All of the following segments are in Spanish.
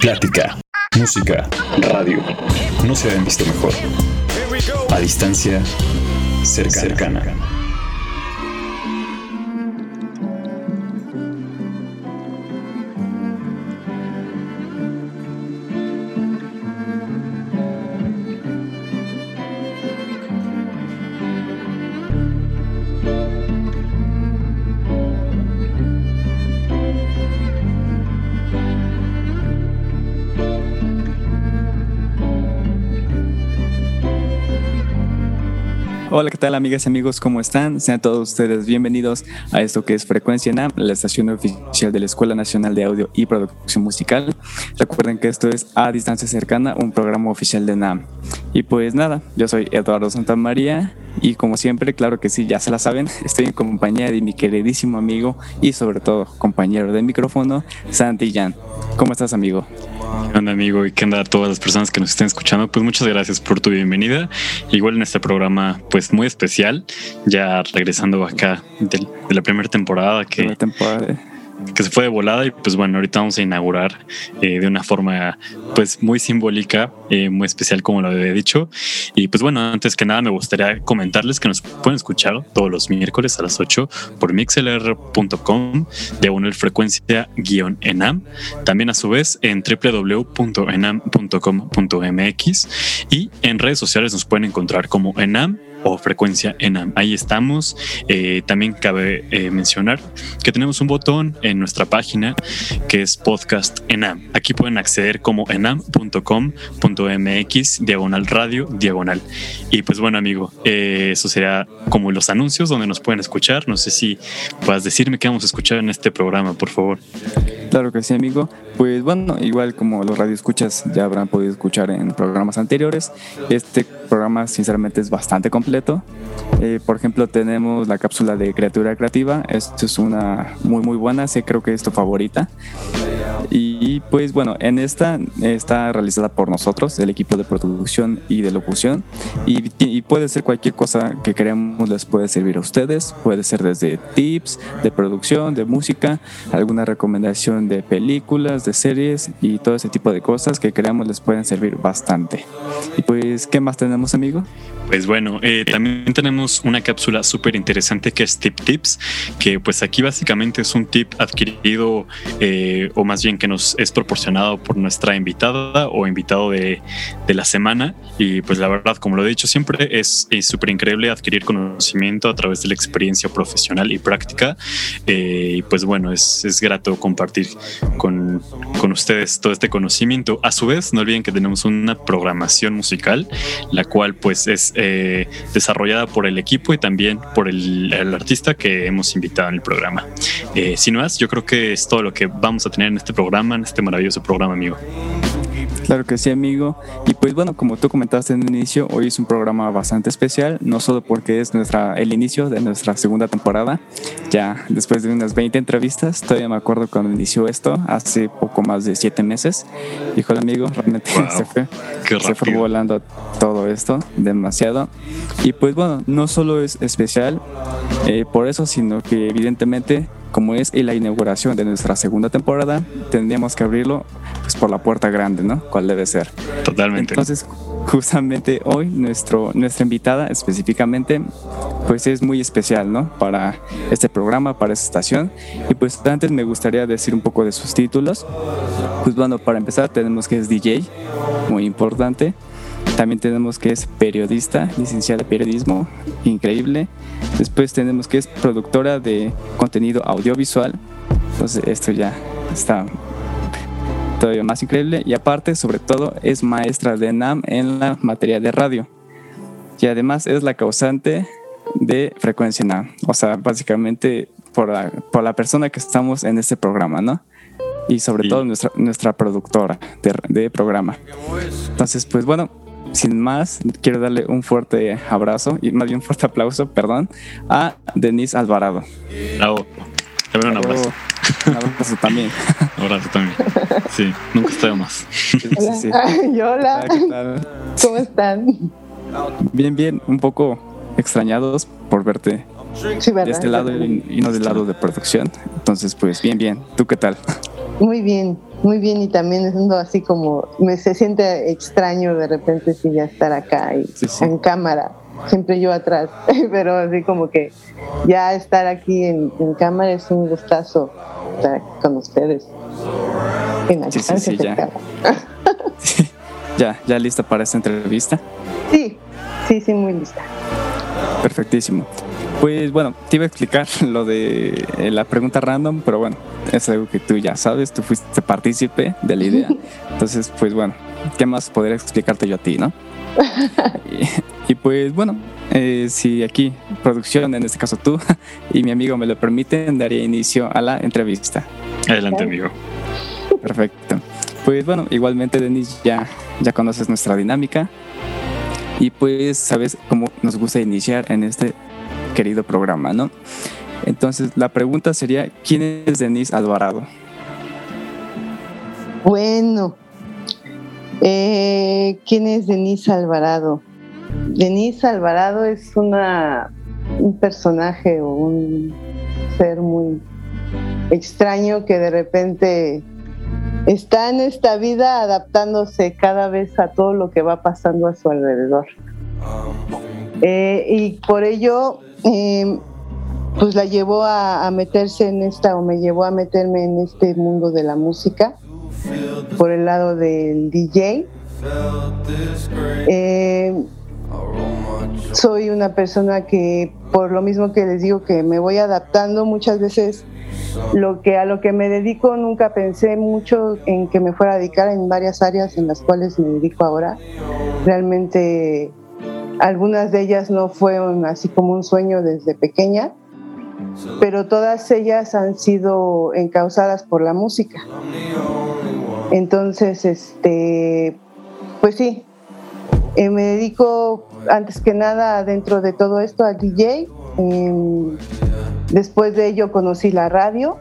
Plática, música, radio. No se habían visto mejor. A distancia, cercana. Hola, ¿qué tal amigas y amigos? ¿Cómo están? Sean todos ustedes bienvenidos a esto que es Frecuencia NAM, la estación oficial de la Escuela Nacional de Audio y Producción Musical. Recuerden que esto es A Distancia Cercana, un programa oficial de NAM. Y pues nada, yo soy Eduardo Santamaría y como siempre, claro que sí, ya se la saben, estoy en compañía de mi queridísimo amigo y sobre todo compañero de micrófono, Santi Jan. ¿Cómo estás amigo? ¿Qué onda, amigo? ¿Y qué onda a todas las personas que nos estén escuchando? Pues muchas gracias por tu bienvenida. Igual en este programa, pues muy especial, ya regresando acá de, la primera temporada que... Primera temporada que se fue de volada y pues bueno, ahorita vamos a inaugurar eh, de una forma pues muy simbólica, eh, muy especial como lo había dicho. Y pues bueno, antes que nada me gustaría comentarles que nos pueden escuchar todos los miércoles a las 8 por mixlr.com de una frecuencia guion enam. También a su vez en www.enam.com.mx y en redes sociales nos pueden encontrar como enam o frecuencia ENAM. Ahí estamos. Eh, también cabe eh, mencionar que tenemos un botón en nuestra página que es podcast ENAM. Aquí pueden acceder como enam.com.mx diagonal radio diagonal. Y pues bueno, amigo, eh, eso será como los anuncios donde nos pueden escuchar. No sé si puedas decirme qué vamos a escuchar en este programa, por favor. Claro que sí, amigo. Pues bueno, igual como los radioescuchas ya habrán podido escuchar en programas anteriores, este programa sinceramente es bastante completo. Eh, por ejemplo, tenemos la cápsula de criatura creativa. Esto es una muy muy buena, sé creo que es tu favorita. Y pues bueno, en esta está realizada por nosotros, el equipo de producción y de locución. Y, y puede ser cualquier cosa que queremos les puede servir a ustedes. Puede ser desde tips de producción, de música, alguna recomendación de películas, de series y todo ese tipo de cosas que creamos les pueden servir bastante. Y pues, ¿qué más tenemos, amigo? Pues bueno, eh, también tenemos una cápsula súper interesante que es Tip Tips, que pues aquí básicamente es un tip adquirido eh, o más bien que nos es proporcionado por nuestra invitada o invitado de, de la semana. Y pues la verdad, como lo he dicho siempre, es súper increíble adquirir conocimiento a través de la experiencia profesional y práctica. Eh, y pues bueno, es, es grato compartir con, con ustedes todo este conocimiento. A su vez, no olviden que tenemos una programación musical, la cual pues es eh, desarrollada por el equipo y también por el, artista que hemos invitado en el programa. Eh, si no es, yo creo que es todo lo que vamos a tener en este programa, en este maravilloso programa, amigo. Claro que sí, amigo. Y pues bueno, como tú comentaste en el inicio, hoy es un programa bastante especial, no solo porque es nuestra, el inicio de nuestra segunda temporada, ya después de unas 20 entrevistas, todavía me acuerdo cuando inició esto, hace poco más de 7 meses. Dijo el amigo, realmente se fue, se fue volando todo esto, demasiado. Y pues bueno, no solo es especial eh, por eso, sino que evidentemente como es la inauguración de nuestra segunda temporada, tendríamos que abrirlo pues, por la puerta grande, ¿no? ¿Cuál debe ser? Totalmente. Entonces, justamente hoy nuestro, nuestra invitada específicamente, pues es muy especial, ¿no? Para este programa, para esta estación. Y pues antes me gustaría decir un poco de sus títulos. Pues bueno, para empezar tenemos que es DJ, muy importante. También tenemos que es periodista, licenciada en periodismo, increíble. Después tenemos que es productora de contenido audiovisual. Entonces esto ya está todavía más increíble. Y aparte, sobre todo, es maestra de NAM en la materia de radio. Y además es la causante de frecuencia NAM. O sea, básicamente por la, por la persona que estamos en este programa, ¿no? Y sobre todo nuestra, nuestra productora de, de programa. Entonces, pues bueno, sin más, quiero darle un fuerte abrazo y más bien un fuerte aplauso, perdón, a Denise Alvarado. Bravo. También un abrazo. Un abrazo también. Un abrazo también. Sí, nunca estoy más. Hola. hola. ¿Cómo están? Bien, bien. Un poco extrañados por verte de este lado y, no del lado de producción. Entonces, pues bien, bien. ¿Tú qué tal? Muy bien, muy bien. Y también es así como me se siente extraño de repente si ya estar acá y en cámara siempre yo atrás. Pero así como que ya estar aquí en, cámara es un gustazo estar con ustedes. Sí, sí, ya. ya ya lista para esta entrevista. Sí sí sí muy lista. Perfectísimo pues bueno, te iba a explicar lo de eh, la pregunta random, pero bueno, es algo que tú ya sabes, tú fuiste partícipe de la idea. Entonces, pues bueno, ¿qué más podría explicarte yo a ti, no? y, pues bueno, eh, si aquí producción, en este caso tú y mi amigo me lo permiten, daría inicio a la entrevista. Adelante, amigo. Perfecto. Pues bueno, igualmente, Denis, ya, ya conoces nuestra dinámica. Y pues sabes cómo nos gusta iniciar en este querido programa, ¿no? Entonces, la pregunta sería, ¿quién es Denise Alvarado? Bueno, eh, ¿quién es Denise Alvarado? Denise Alvarado es una, un personaje o un ser muy extraño que de repente está en esta vida adaptándose cada vez a todo lo que va pasando a su alrededor. Eh, y por ello eh, pues la llevó a, meterse en esta, o me llevó a meterme en este mundo de la música por el lado del DJ. Eh, soy una persona que, por lo mismo que les digo, que me voy adaptando muchas veces. Lo que a lo que me dedico nunca pensé mucho en que me fuera a dedicar en varias áreas en las cuales me dedico ahora. Realmente algunas de ellas no fueron así como un sueño desde pequeña, pero todas ellas han sido encausadas por la música. Entonces, este, pues sí, eh, me dedico antes que nada dentro de todo esto al DJ. Em, después de ello conocí la radio.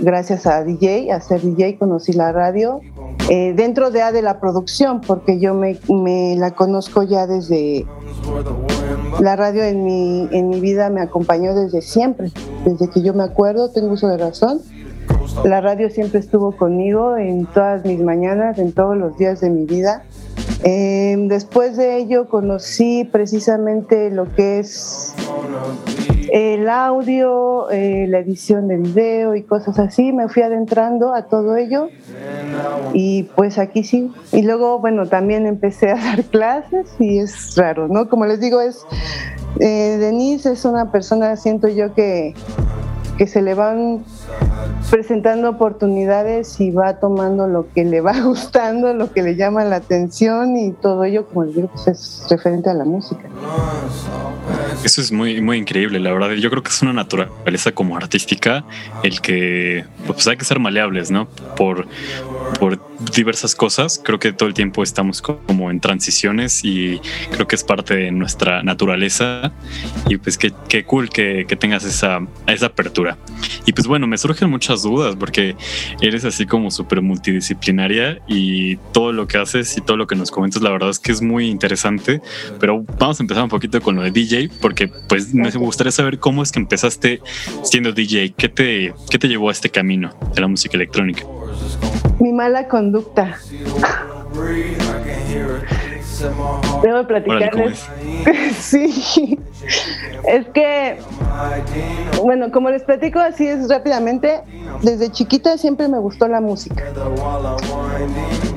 Gracias a DJ, a ser DJ conocí la radio eh, dentro de, de la producción, porque yo me, la conozco ya desde la radio en mi, en mi vida me acompañó desde siempre, desde que yo me acuerdo, tengo uso de razón. La radio siempre estuvo conmigo en todas mis mañanas, en todos los días de mi vida. Eh, después de ello conocí precisamente lo que es el audio, eh, la edición de video y cosas así. Me fui adentrando a todo ello y pues aquí sí. Y luego, bueno, también empecé a dar clases y es raro, ¿no? Como les digo, es eh, Denise es una persona, siento yo que, que se le van presentando oportunidades y va tomando lo que le va gustando, lo que le llama la atención y todo ello, como les digo, pues es referente a la música. Eso es muy, muy increíble, la verdad. Yo creo que es una naturaleza como artística el que pues hay que ser maleables, ¿no? Por, por diversas cosas. Creo que todo el tiempo estamos como en transiciones y creo que es parte de nuestra naturaleza. Y pues qué, qué cool que, que, tengas esa, esa apertura. Y pues bueno, me surgen muchas dudas porque eres así como súper multidisciplinaria y todo lo que haces y todo lo que nos comentas, la verdad es que es muy interesante. Pero vamos a empezar un poquito con lo de DJ porque pues me gustaría saber cómo es que empezaste siendo DJ. ¿Qué te, qué te llevó a este camino de la música electrónica? Mi mala conducta. Debo platicarles. sí. Es que, bueno, como les platico así es rápidamente, desde chiquita siempre me gustó la música.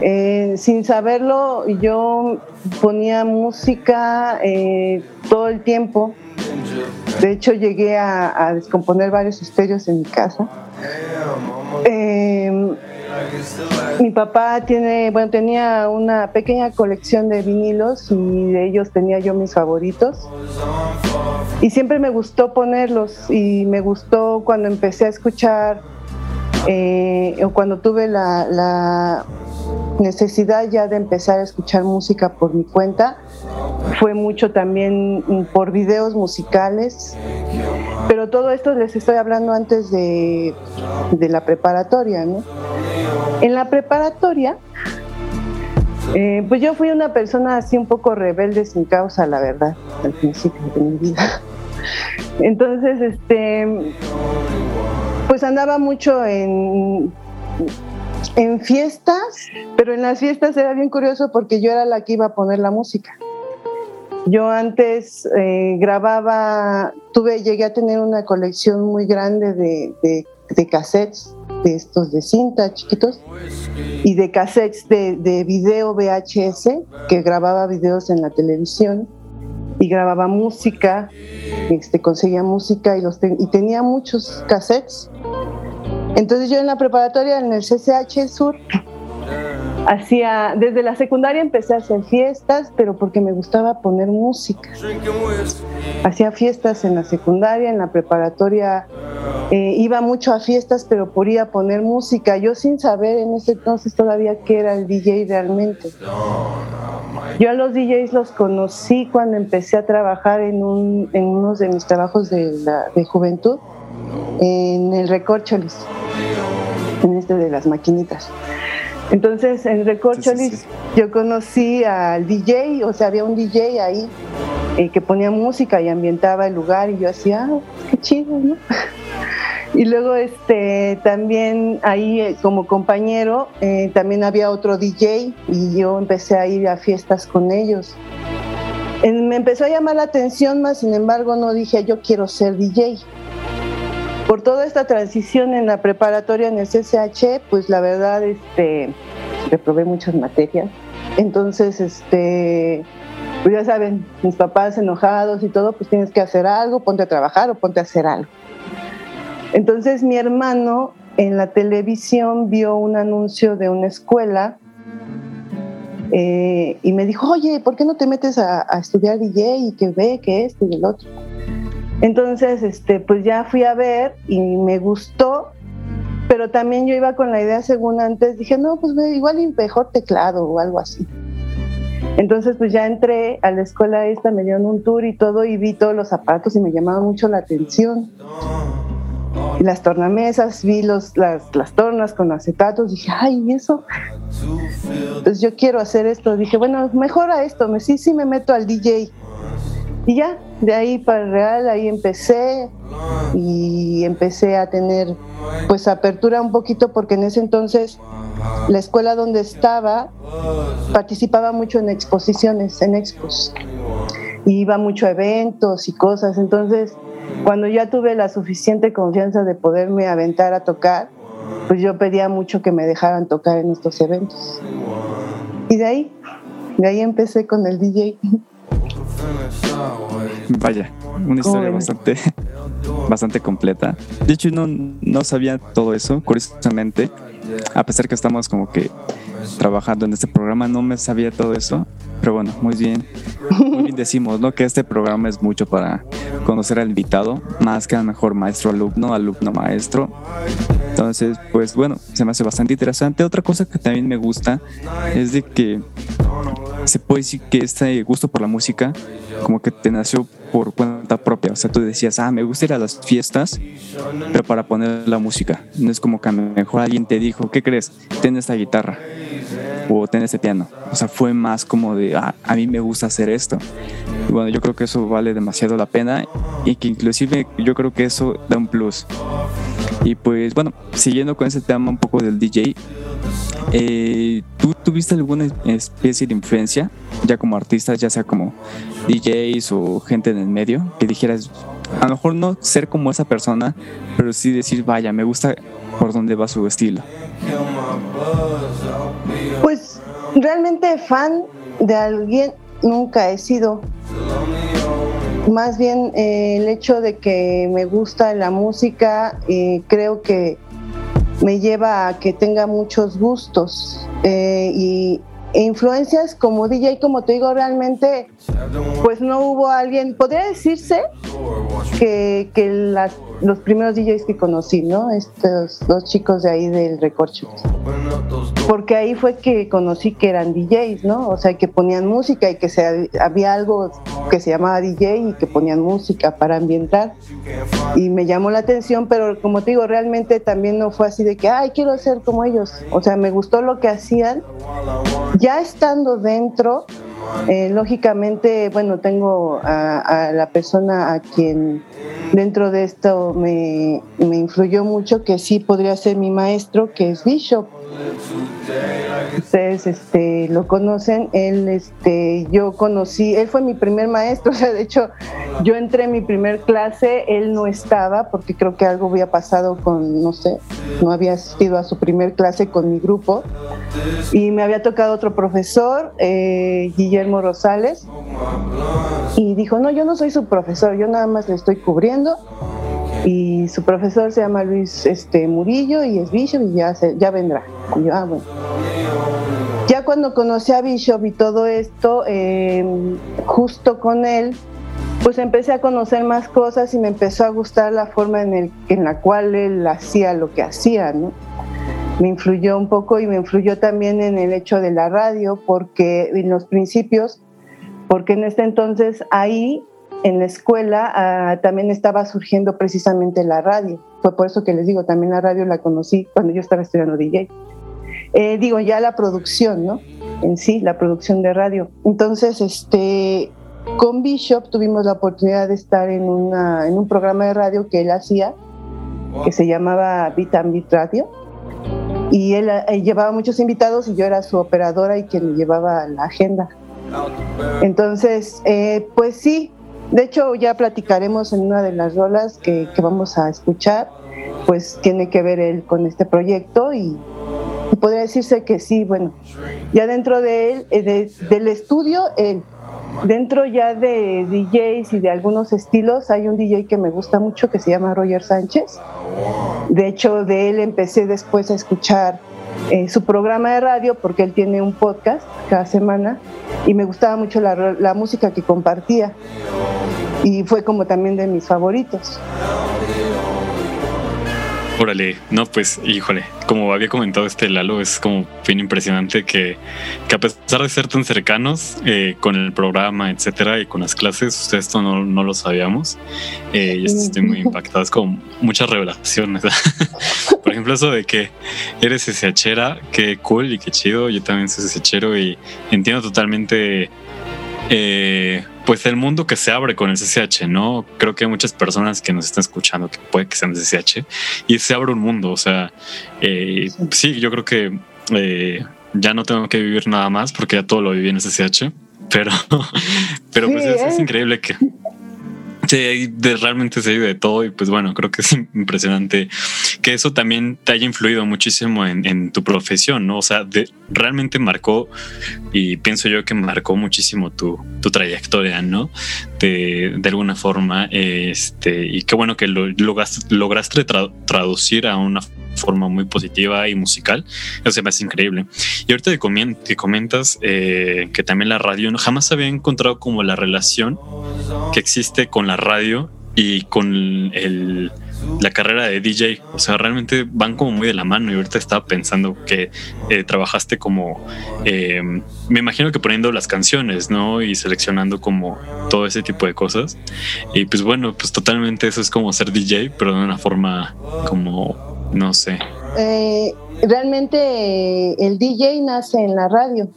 Eh, sin saberlo, yo ponía música eh, todo el tiempo. De hecho, llegué a, descomponer varios estéreos en mi casa. Eh, mi papá tiene, bueno, tenía una pequeña colección de vinilos y de ellos tenía yo mis favoritos. Y siempre me gustó ponerlos y me gustó cuando empecé a escuchar eh, o cuando tuve la, necesidad ya de empezar a escuchar música por mi cuenta. Fue mucho también por videos musicales, pero todo esto les estoy hablando antes de, de la preparatoria, ¿no? En la preparatoria, eh, pues yo fui una persona así un poco rebelde sin causa, la verdad, al principio de mi vida. Entonces, este, pues andaba mucho en, en fiestas, pero en las fiestas era bien curioso porque yo era la que iba a poner la música. Yo antes eh, grababa, tuve, llegué a tener una colección muy grande de, de, de cassettes, de estos de cinta chiquitos, y de cassettes de, de video VHS, que grababa videos en la televisión y grababa música, este, conseguía música y, los y tenía muchos cassettes. Entonces yo en la preparatoria, en el CCH Sur, hacía, desde la secundaria empecé a hacer fiestas, pero porque me gustaba poner música. Hacía fiestas en la secundaria, en la preparatoria eh, iba mucho a fiestas, pero por ir a poner música, yo sin saber en ese entonces todavía qué era el DJ realmente. Yo a los DJs los conocí cuando empecé a trabajar en, un, en uno de mis trabajos de, de juventud, en el Recorcholis, en este de las maquinitas. Entonces, en Recorcholis yo conocí al DJ, o sea, había un DJ ahí eh, que ponía música y ambientaba el lugar y yo hacía, ah, qué chido, ¿no? Y luego este también ahí eh, como compañero eh, también había otro DJ y yo empecé a ir a fiestas con ellos. me empezó a llamar la atención, más sin embargo no dije yo quiero ser DJ. Por toda esta transición en la preparatoria en el CCH, pues la verdad este reprobé muchas materias. Entonces, este pues ya saben, mis papás enojados y todo, pues tienes que hacer algo, ponte a trabajar o ponte a hacer algo. Entonces mi hermano en la televisión vio un anuncio de una escuela eh, y me dijo, oye, ¿por qué no te metes a, estudiar DJ y que ve que esto y el otro? Entonces, este, pues ya fui a ver y me gustó, pero también yo iba con la idea, según antes, dije, no, pues igual mejor teclado o algo así. Entonces, pues ya entré a la escuela esta, me dieron un tour y todo, y vi todos los zapatos y me llamaba mucho la atención las tornamesas, vi los, las, las tornas con acetatos, dije, ay, eso? Entonces yo quiero hacer esto, dije, bueno, mejora esto, me, sí, sí me meto al DJ. Y ya, de ahí para el real, ahí empecé y empecé a tener pues apertura un poquito porque en ese entonces la escuela donde estaba participaba mucho en exposiciones, en expos. Y iba mucho a eventos y cosas, entonces cuando ya tuve la suficiente confianza de poderme aventar a tocar, pues yo pedía mucho que me dejaran tocar en estos eventos. Y de ahí, de ahí empecé con el DJ. Vaya, una historia bastante, bastante completa. De hecho, no, no sabía todo eso, curiosamente. A pesar que estamos como que trabajando en este programa, no me sabía todo eso. Pero bueno, muy bien. Decimos, ¿no? Que este programa es mucho para conocer al invitado, más que al mejor maestro alumno, alumno maestro. Entonces, pues bueno, se me hace bastante interesante. Otra cosa que también me gusta es de que se puede decir que este gusto por la música como que te nació por cuenta propia. O sea, tú decías, ah, me gusta ir a las fiestas, pero para poner la música. No es como que a lo mejor alguien te dijo, ¿qué crees? Ten esta guitarra o ten este piano. O sea, fue más como de, ah, a mí me gusta hacer esto. Y bueno, yo creo que eso vale demasiado la pena y que inclusive yo creo que eso da un plus. Y pues bueno, siguiendo con ese tema un poco del DJ, eh, ¿tú tuviste alguna especie de influencia, ya como artista, ya sea como DJs o gente en el medio, que dijeras, a lo mejor no ser como esa persona, pero sí decir, vaya, me gusta por dónde va su estilo? Pues realmente fan de alguien nunca he sido. Más bien eh, el hecho de que me gusta la música, eh, creo que me lleva a que tenga muchos gustos eh, y e influencias como DJ, como te digo, realmente pues no hubo alguien, podría decirse que, que las los primeros DJs que conocí, ¿no? Estos dos chicos de ahí del Recorcho. Porque ahí fue que conocí que eran DJs, ¿no? O sea, que ponían música y que se, había algo que se llamaba DJ y que ponían música para ambientar. Y me llamó la atención, pero como te digo, realmente también no fue así de que, ay, quiero ser como ellos. O sea, me gustó lo que hacían. Ya estando dentro, Eh, lógicamente, bueno, tengo a, la persona a quien dentro de esto me, me influyó mucho, que sí podría ser mi maestro, que es Bishop ustedes este, lo conocen, él, este, yo conocí, él fue mi primer maestro, o sea, de hecho, yo entré en mi primer clase, él no estaba, porque creo que algo había pasado con, no sé, no había asistido a su primer clase con mi grupo, y me había tocado otro profesor, eh, Guillermo Rosales, y dijo, no, yo no soy su profesor, yo nada más le estoy cubriendo, y su profesor se llama Luis este, Murillo y es Bishop y ya, ya vendrá. Y yo, ah, bueno. Ya cuando conocí a Bishop y todo esto, em, justo con él, pues empecé a conocer más cosas y me empezó a gustar la forma en, el, en la cual él hacía lo que hacía, ¿no? Me influyó un poco y me influyó también en el hecho de la radio, porque en los principios, porque en este entonces ahí en la escuela ah, también estaba surgiendo precisamente la radio. Fue por eso que les digo, también la radio la conocí cuando yo estaba estudiando DJ. Eh, digo, ya la producción, ¿no? En sí, la producción de radio. Entonces, este, con Bishop tuvimos la oportunidad de estar en, una, en un programa de radio que él hacía, que se llamaba Beat and Beat Radio. Y él, él llevaba muchos invitados y yo era su operadora y quien llevaba la agenda. Entonces, eh, pues sí, de hecho, ya platicaremos en una de las rolas que, vamos a escuchar, pues tiene que ver él con este proyecto y, podría decirse que sí, bueno, ya dentro de él, eh, del estudio. Dentro ya de DJs y de algunos estilos, hay un DJ que me gusta mucho que se llama Roger Sánchez. De hecho, de él empecé después a escuchar eh, su programa de radio porque él tiene un podcast cada semana y me gustaba mucho la, la música que compartía y fue como también de mis favoritos. Órale, no, pues, híjole, como había comentado este Lalo, es como bien impresionante que, que a pesar de ser tan cercanos eh, con el programa, etcétera, y con las clases, ustedes esto no, no lo sabíamos. Eh, y estoy muy impactado, es como muchas revelaciones. Por ejemplo, eso de que eres SHera, qué cool y qué chido. Yo también soy SHero y entiendo totalmente eh, pues el mundo que se abre con el CCH, ¿no? Creo que hay muchas personas que nos están escuchando que puede que sean CCH y se abre un mundo, o sea, eh, sí, yo creo que eh, ya no tengo que vivir nada más porque ya todo lo viví en el CCH, pero, pero pues es increíble que Sí, de, realmente se de todo y pues bueno, creo que es impresionante que eso también te haya influido muchísimo en, tu profesión, ¿no? O sea, de, realmente marcó y pienso yo que marcó muchísimo tu, tu trayectoria, ¿no? De, de, alguna forma, este, y qué bueno que lo, lograste, traducir a una forma muy positiva y musical. Eso se me hace increíble. Y ahorita que, comentas eh, que también la radio, jamás había encontrado como la relación que existe con la radio y con el, la carrera de DJ. O sea, realmente van como muy de la mano. Y ahorita estaba pensando que eh, trabajaste como, eh, me imagino que poniendo las canciones, ¿no? Y seleccionando como todo ese tipo de cosas. Y pues bueno, pues totalmente eso es como ser DJ, pero de una forma como no sé. Eh, realmente el DJ nace en la radio.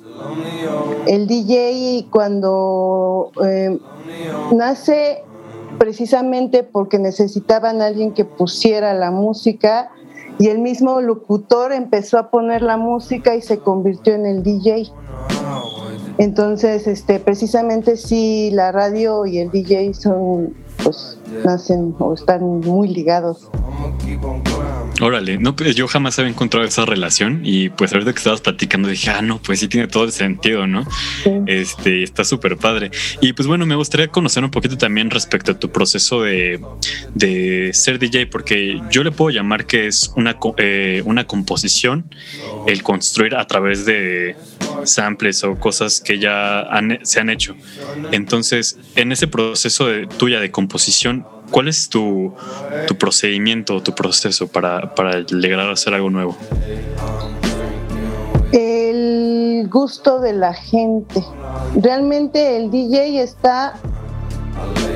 El DJ cuando eh, nace precisamente porque necesitaban a alguien que pusiera la música y el mismo locutor empezó a poner la música y se convirtió en el DJ. Entonces, este, precisamente sí, la radio y el DJ son, pues, nacen o están muy ligados. Órale, no, pues yo jamás había encontrado esa relación y pues ahorita que estabas platicando dije, ah, no, pues sí tiene todo el sentido, ¿no? Este, está súper padre. Y pues bueno, me gustaría conocer un poquito también respecto a tu proceso de, de ser DJ, porque yo le puedo llamar que es una, eh, una composición, el construir a través de samples o cosas que ya se han hecho. Entonces, en ese proceso de, tuya de composición, ¿Cuál es tu, tu procedimiento, tu proceso para, para llegar a hacer algo nuevo? El gusto de la gente. Realmente el DJ está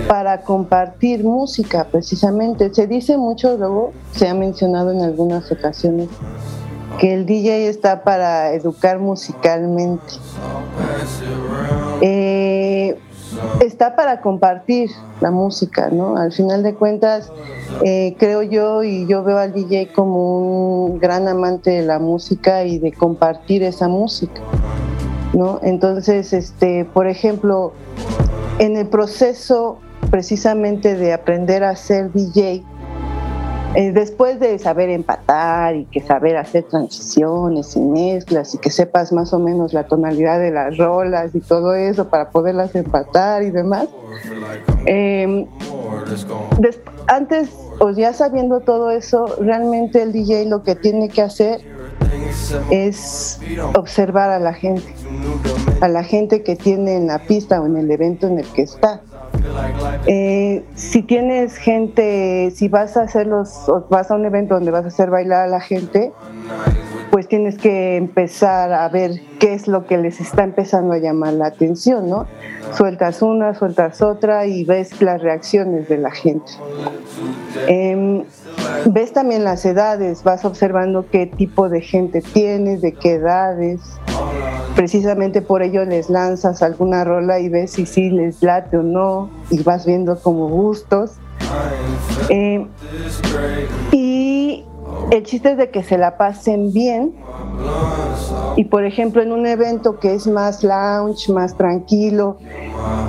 para compartir música, precisamente. Se dice mucho, luego se ha mencionado en algunas ocasiones, que el DJ está para educar musicalmente. Eh, está para compartir la música, ¿no? Al final de cuentas, eh, creo yo y yo veo al DJ como un gran amante de la música y de compartir esa música, ¿no? Entonces, este, por ejemplo, en el proceso precisamente de aprender a ser DJ, eh, después de saber empatar y que saber hacer transiciones y mezclas y que sepas más o menos la tonalidad de las rolas y todo eso para poderlas empatar y demás, em, antes o ya sabiendo todo eso, realmente el DJ lo que tiene que hacer es observar a la gente, a la gente que tiene en la pista o en el evento en el que está. Eh, si tienes gente, si vas a hacerlos, vas a un evento donde vas a hacer bailar a la gente, pues tienes que empezar a ver qué es lo que les está empezando a llamar la atención, ¿no? Sueltas una, sueltas otra y ves las reacciones de la gente. Em, ves también las edades, vas observando qué tipo de gente tienes, de qué edades. Precisamente por ello les lanzas alguna rola y ves si sí les late o no y vas viendo como gustos. Em, el chiste es de que se la pasen bien. Y por ejemplo, en un evento que es más lounge, más tranquilo,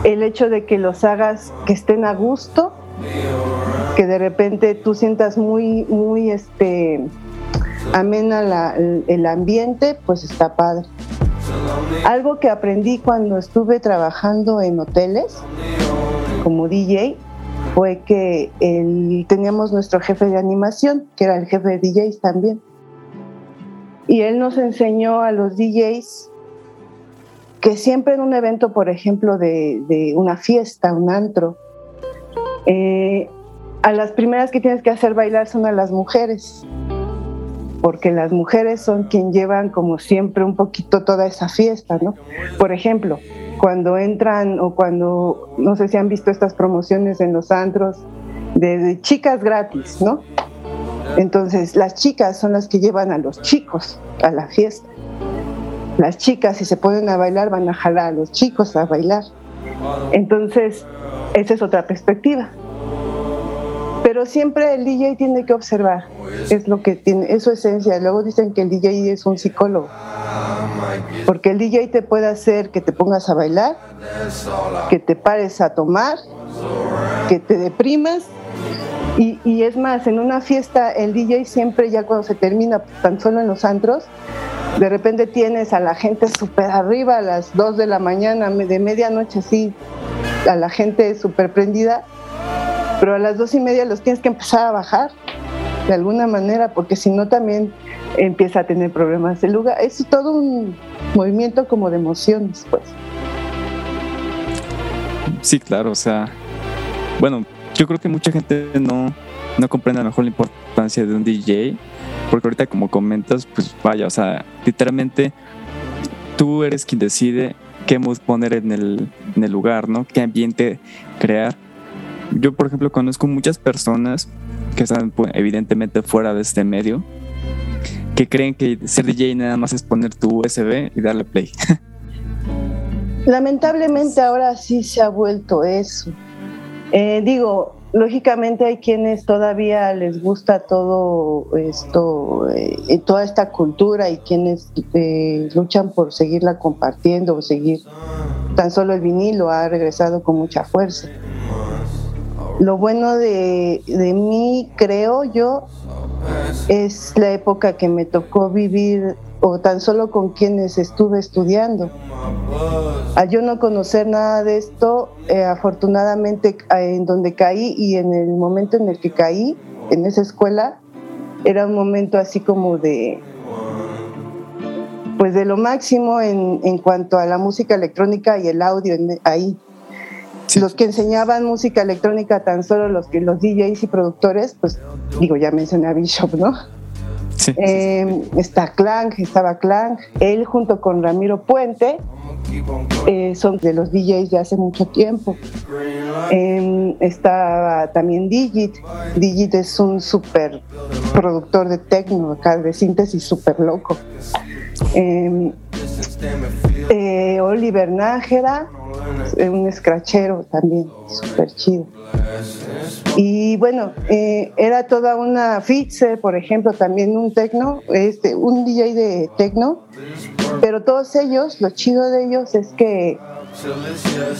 el hecho de que los hagas que estén a gusto, que de repente tú sientas muy, muy este, amena el ambiente, pues está padre. Algo que aprendí cuando estuve trabajando en hoteles como DJ fue que teníamos nuestro jefe de animación, que era el jefe de DJs también. Y él nos enseñó a los DJs que siempre en un evento, por ejemplo, de, una fiesta, un antro, eh, a las primeras que tienes que hacer bailar son a las mujeres, porque las mujeres son quien llevan como siempre un poquito toda esa fiesta, ¿no? Por ejemplo, cuando entran o cuando, no sé si han visto estas promociones en los antros de, chicas gratis, ¿no? Entonces, las chicas son las que llevan a los chicos a la fiesta. Las chicas, si se ponen a bailar, van a jalar a los chicos a bailar. Entonces, esa es otra perspectiva. Pero siempre el DJ tiene que observar, es lo que tiene, es su esencia. Luego dicen que el DJ es un psicólogo. Porque el DJ te puede hacer que te pongas a bailar, que te pares a tomar, que te deprimas. Y, es más, en una fiesta el DJ siempre ya cuando se termina, tan solo en los antros, de repente tienes a la gente súper arriba a las 2 de la mañana, de medianoche así, a la gente súper prendida, pero a las dos y media los tienes que empezar a bajar de alguna manera, porque si no también empieza a tener problemas de lugar. Es todo un movimiento como de emociones, pues. Sí, claro, o sea, bueno, yo creo que mucha gente no, no comprende a lo mejor la importancia de un DJ, porque ahorita como comentas, pues vaya, o sea, literalmente tú eres quien decide qué mood poner en el, en el lugar, ¿no? Qué ambiente crear. Yo, por ejemplo, conozco muchas personas que están pues, evidentemente fuera de este medio, que creen que ser DJ nada más es poner tu USB y darle play. Lamentablemente ahora sí se ha vuelto eso. Eh, digo, lógicamente hay quienes todavía les gusta todo esto, eh, toda esta cultura y quienes eh, luchan por seguirla compartiendo o seguir. Tan solo el vinilo ha regresado con mucha fuerza. Lo bueno de, de mí, creo yo, es la época que me tocó vivir o tan solo con quienes estuve estudiando. Al yo no conocer nada de esto, eh, afortunadamente en donde caí y en el momento en el que caí, en esa escuela, era un momento así como de, pues de lo máximo en, en cuanto a la música electrónica y el audio ahí. Los que enseñaban música electrónica, tan solo los que los DJs y productores, pues digo, ya mencioné a Bishop, ¿no? Sí, em, está Clank, estaba Clank, él junto con Ramiro Puente, eh, son de los DJs de hace mucho tiempo. Eh, estaba también Digit. Digit es un súper productor de techno, acá de síntesis súper loco. Em, Eh, Oliver Nájera, un escrachero también, súper chido. Y bueno, eh, era toda una Fitzer, por ejemplo, también un tecno, este, un DJ de tecno, pero todos ellos, lo chido de ellos es que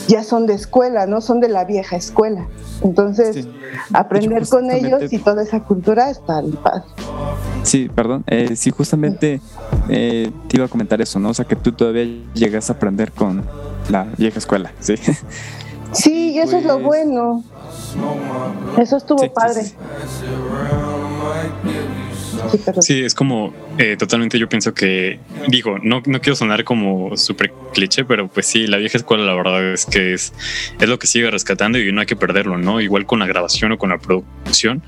ya son de escuela, no son de la vieja escuela. Entonces, aprender con ellos y toda esa cultura está padre. Sí, perdón. Eh, sí, justamente eh, te iba a comentar eso, ¿no? O sea, que tú todavía llegas a aprender con la vieja escuela, ¿sí? Sí, y eso es lo pues bueno. Eso estuvo padre. Sí, es como eh, totalmente yo pienso que, digo, no, no quiero sonar como súper cliché, pero pues sí, la vieja escuela la verdad es que es, es lo que sigue rescatando y no hay que perderlo, ¿no? Igual con la grabación o con la producción,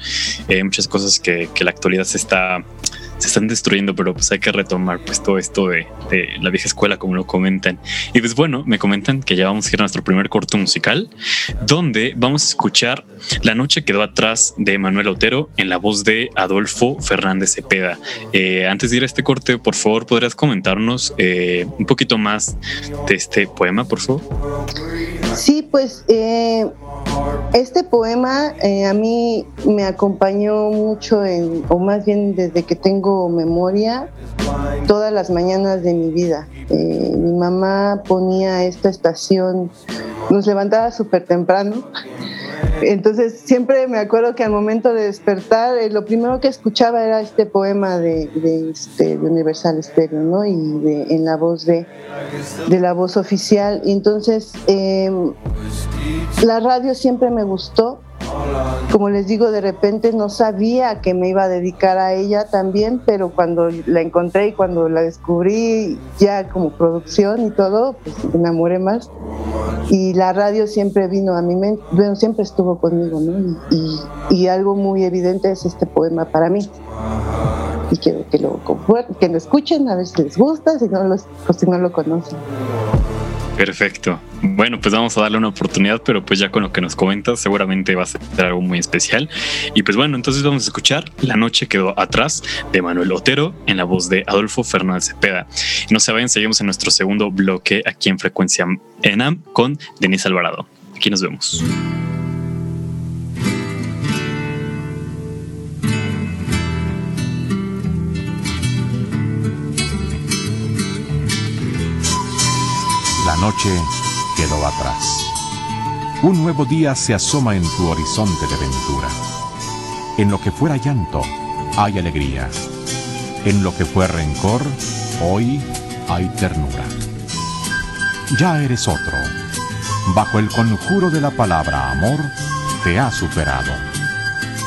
eh, muchas cosas que, que la actualidad se está se están destruyendo, pero pues hay que retomar pues todo esto de, la vieja escuela, como lo comentan. Y pues bueno, me comentan que ya vamos a ir a nuestro primer corto musical, donde vamos a escuchar La noche quedó atrás de Manuel Otero en la voz de Adolfo Fernández Cepeda. Eh, antes de ir a este corte, por favor, ¿podrías comentarnos eh, un poquito más de este poema, por favor? Sí, pues eh, este poema a mí me acompañó mucho, en, o más bien desde que tengo memoria todas las mañanas de mi vida. Eh, mi mamá ponía esta estación, nos levantaba súper temprano. Entonces siempre me acuerdo que al momento de despertar, eh, lo primero que escuchaba era este poema de, este, Universal Stereo, ¿no? Y en la voz de, de la voz oficial. Entonces em, la radio siempre me gustó como les digo, de repente no sabía que me iba a dedicar a ella también, pero cuando la encontré y cuando la descubrí ya como producción y todo, pues me enamoré más. Y la radio siempre vino a mi mente, bueno, siempre estuvo conmigo, ¿no? Y, algo muy evidente es este poema para mí. Y quiero que lo, que lo escuchen, a ver si les gusta, si no, los, si no lo conocen. Perfecto. Bueno, pues vamos a darle una oportunidad, pero pues ya con lo que nos comentas seguramente va a ser algo muy especial. Y pues bueno, entonces vamos a escuchar La noche quedó atrás de Manuel Otero en la voz de Adolfo Fernández Cepeda. No se vayan, seguimos en nuestro segundo bloque aquí en Frecuencia ENAM con Denise Alvarado. Aquí nos vemos. Noche quedó atrás. Un nuevo día se asoma en tu horizonte de ventura. En lo que fuera llanto, hay alegría. En lo que fue rencor, hoy hay ternura. Ya eres otro. Bajo el conjuro de la palabra amor, te ha superado.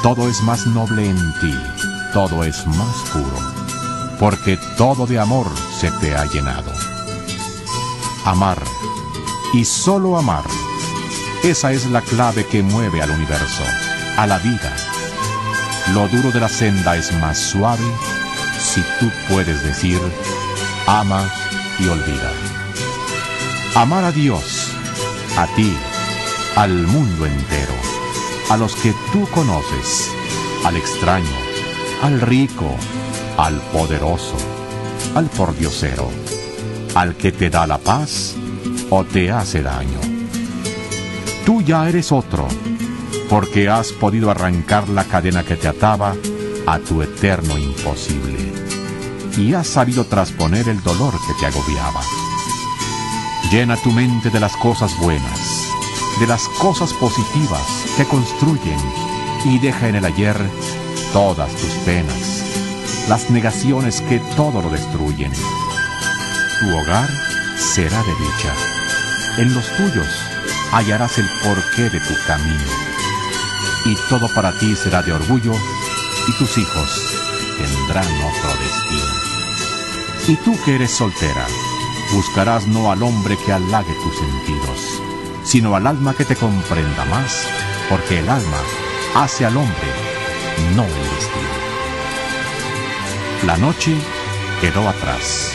Todo es más noble en ti, todo es más puro, porque todo de amor se te ha llenado amar y solo amar. Esa es la clave que mueve al universo, a la vida. Lo duro de la senda es más suave si tú puedes decir, ama y olvida. Amar a Dios, a ti, al mundo entero, a los que tú conoces, al extraño, al rico, al poderoso, al pordiosero al que te da la paz o te hace daño. Tú ya eres otro, porque has podido arrancar la cadena que te ataba a tu eterno imposible, y has sabido trasponer el dolor que te agobiaba. Llena tu mente de las cosas buenas, de las cosas positivas que construyen, y deja en el ayer todas tus penas, las negaciones que todo lo destruyen tu hogar será de dicha. En los tuyos hallarás el porqué de tu camino. Y todo para ti será de orgullo y tus hijos tendrán otro destino. Y tú que eres soltera, buscarás no al hombre que halague tus sentidos, sino al alma que te comprenda más, porque el alma hace al hombre, no el destino. La noche quedó atrás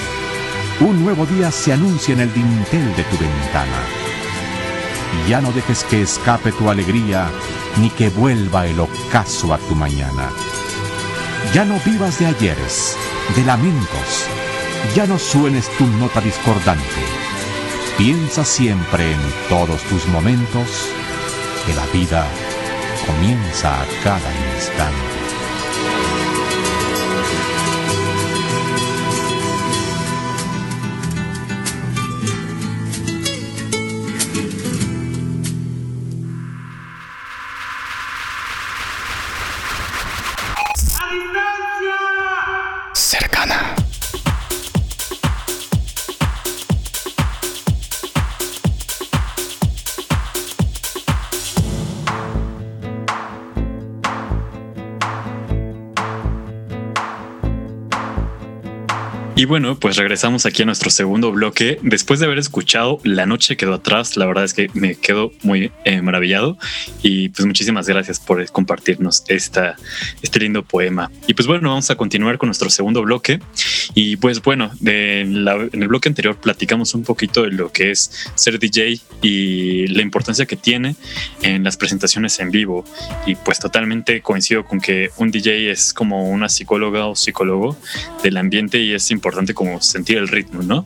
un nuevo día se anuncia en el dintel de tu ventana. Ya no dejes que escape tu alegría, ni que vuelva el ocaso a tu mañana. Ya no vivas de ayeres, de lamentos, ya no suenes tu nota discordante. Piensa siempre en todos tus momentos que la vida comienza a cada instante. Y bueno, pues regresamos aquí a nuestro segundo bloque. Después de haber escuchado La noche quedó atrás, la verdad es que me quedo muy eh, maravillado y pues muchísimas gracias por compartirnos esta, este lindo poema. Y pues bueno, vamos a continuar con nuestro segundo bloque. Y pues bueno, de en el bloque anterior platicamos un poquito de lo que es ser DJ y la importancia que tiene en las presentaciones en vivo. Y pues totalmente coincido con que un DJ es como una psicóloga o psicólogo del ambiente y es importante importante como sentir el ritmo, ¿no?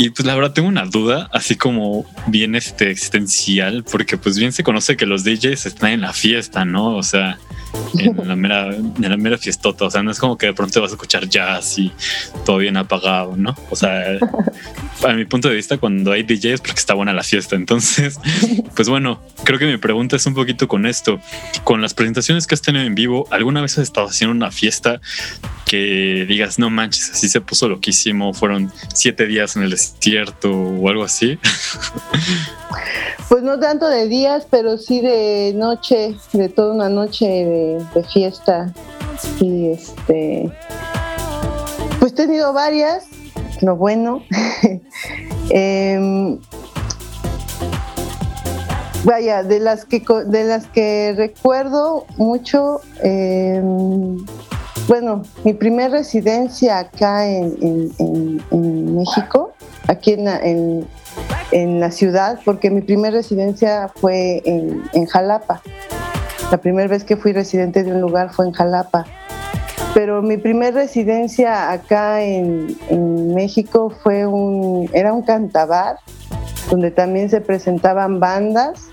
Y pues la verdad tengo una duda, así como bien este, existencial, porque pues bien se conoce que los DJs están en la fiesta, ¿no? O sea, en la mera, en la mera fiestota, o sea, no es como que de pronto vas a escuchar jazz y todo bien apagado, ¿no? O sea, a mi punto de vista, cuando hay DJs, porque está buena la fiesta. Entonces, pues bueno, creo que mi pregunta es un poquito con esto. Con las presentaciones que has tenido en vivo, ¿alguna vez has estado haciendo una fiesta que digas, no manches, así se puso loquísimo, fueron siete días en el desierto o algo así? Pues no tanto de días, pero sí de noche, de toda una noche de, fiesta. Y este, pues he tenido varias, lo bueno. Em, vaya, de las que de las que recuerdo mucho, em, bueno, mi primer residencia acá en, México, aquí en, en, la ciudad, porque mi primer residencia fue en, Jalapa. La primera vez que fui residente de un lugar fue en Jalapa. Pero mi primer residencia acá en, México fue un, era un cantabar, donde también se presentaban bandas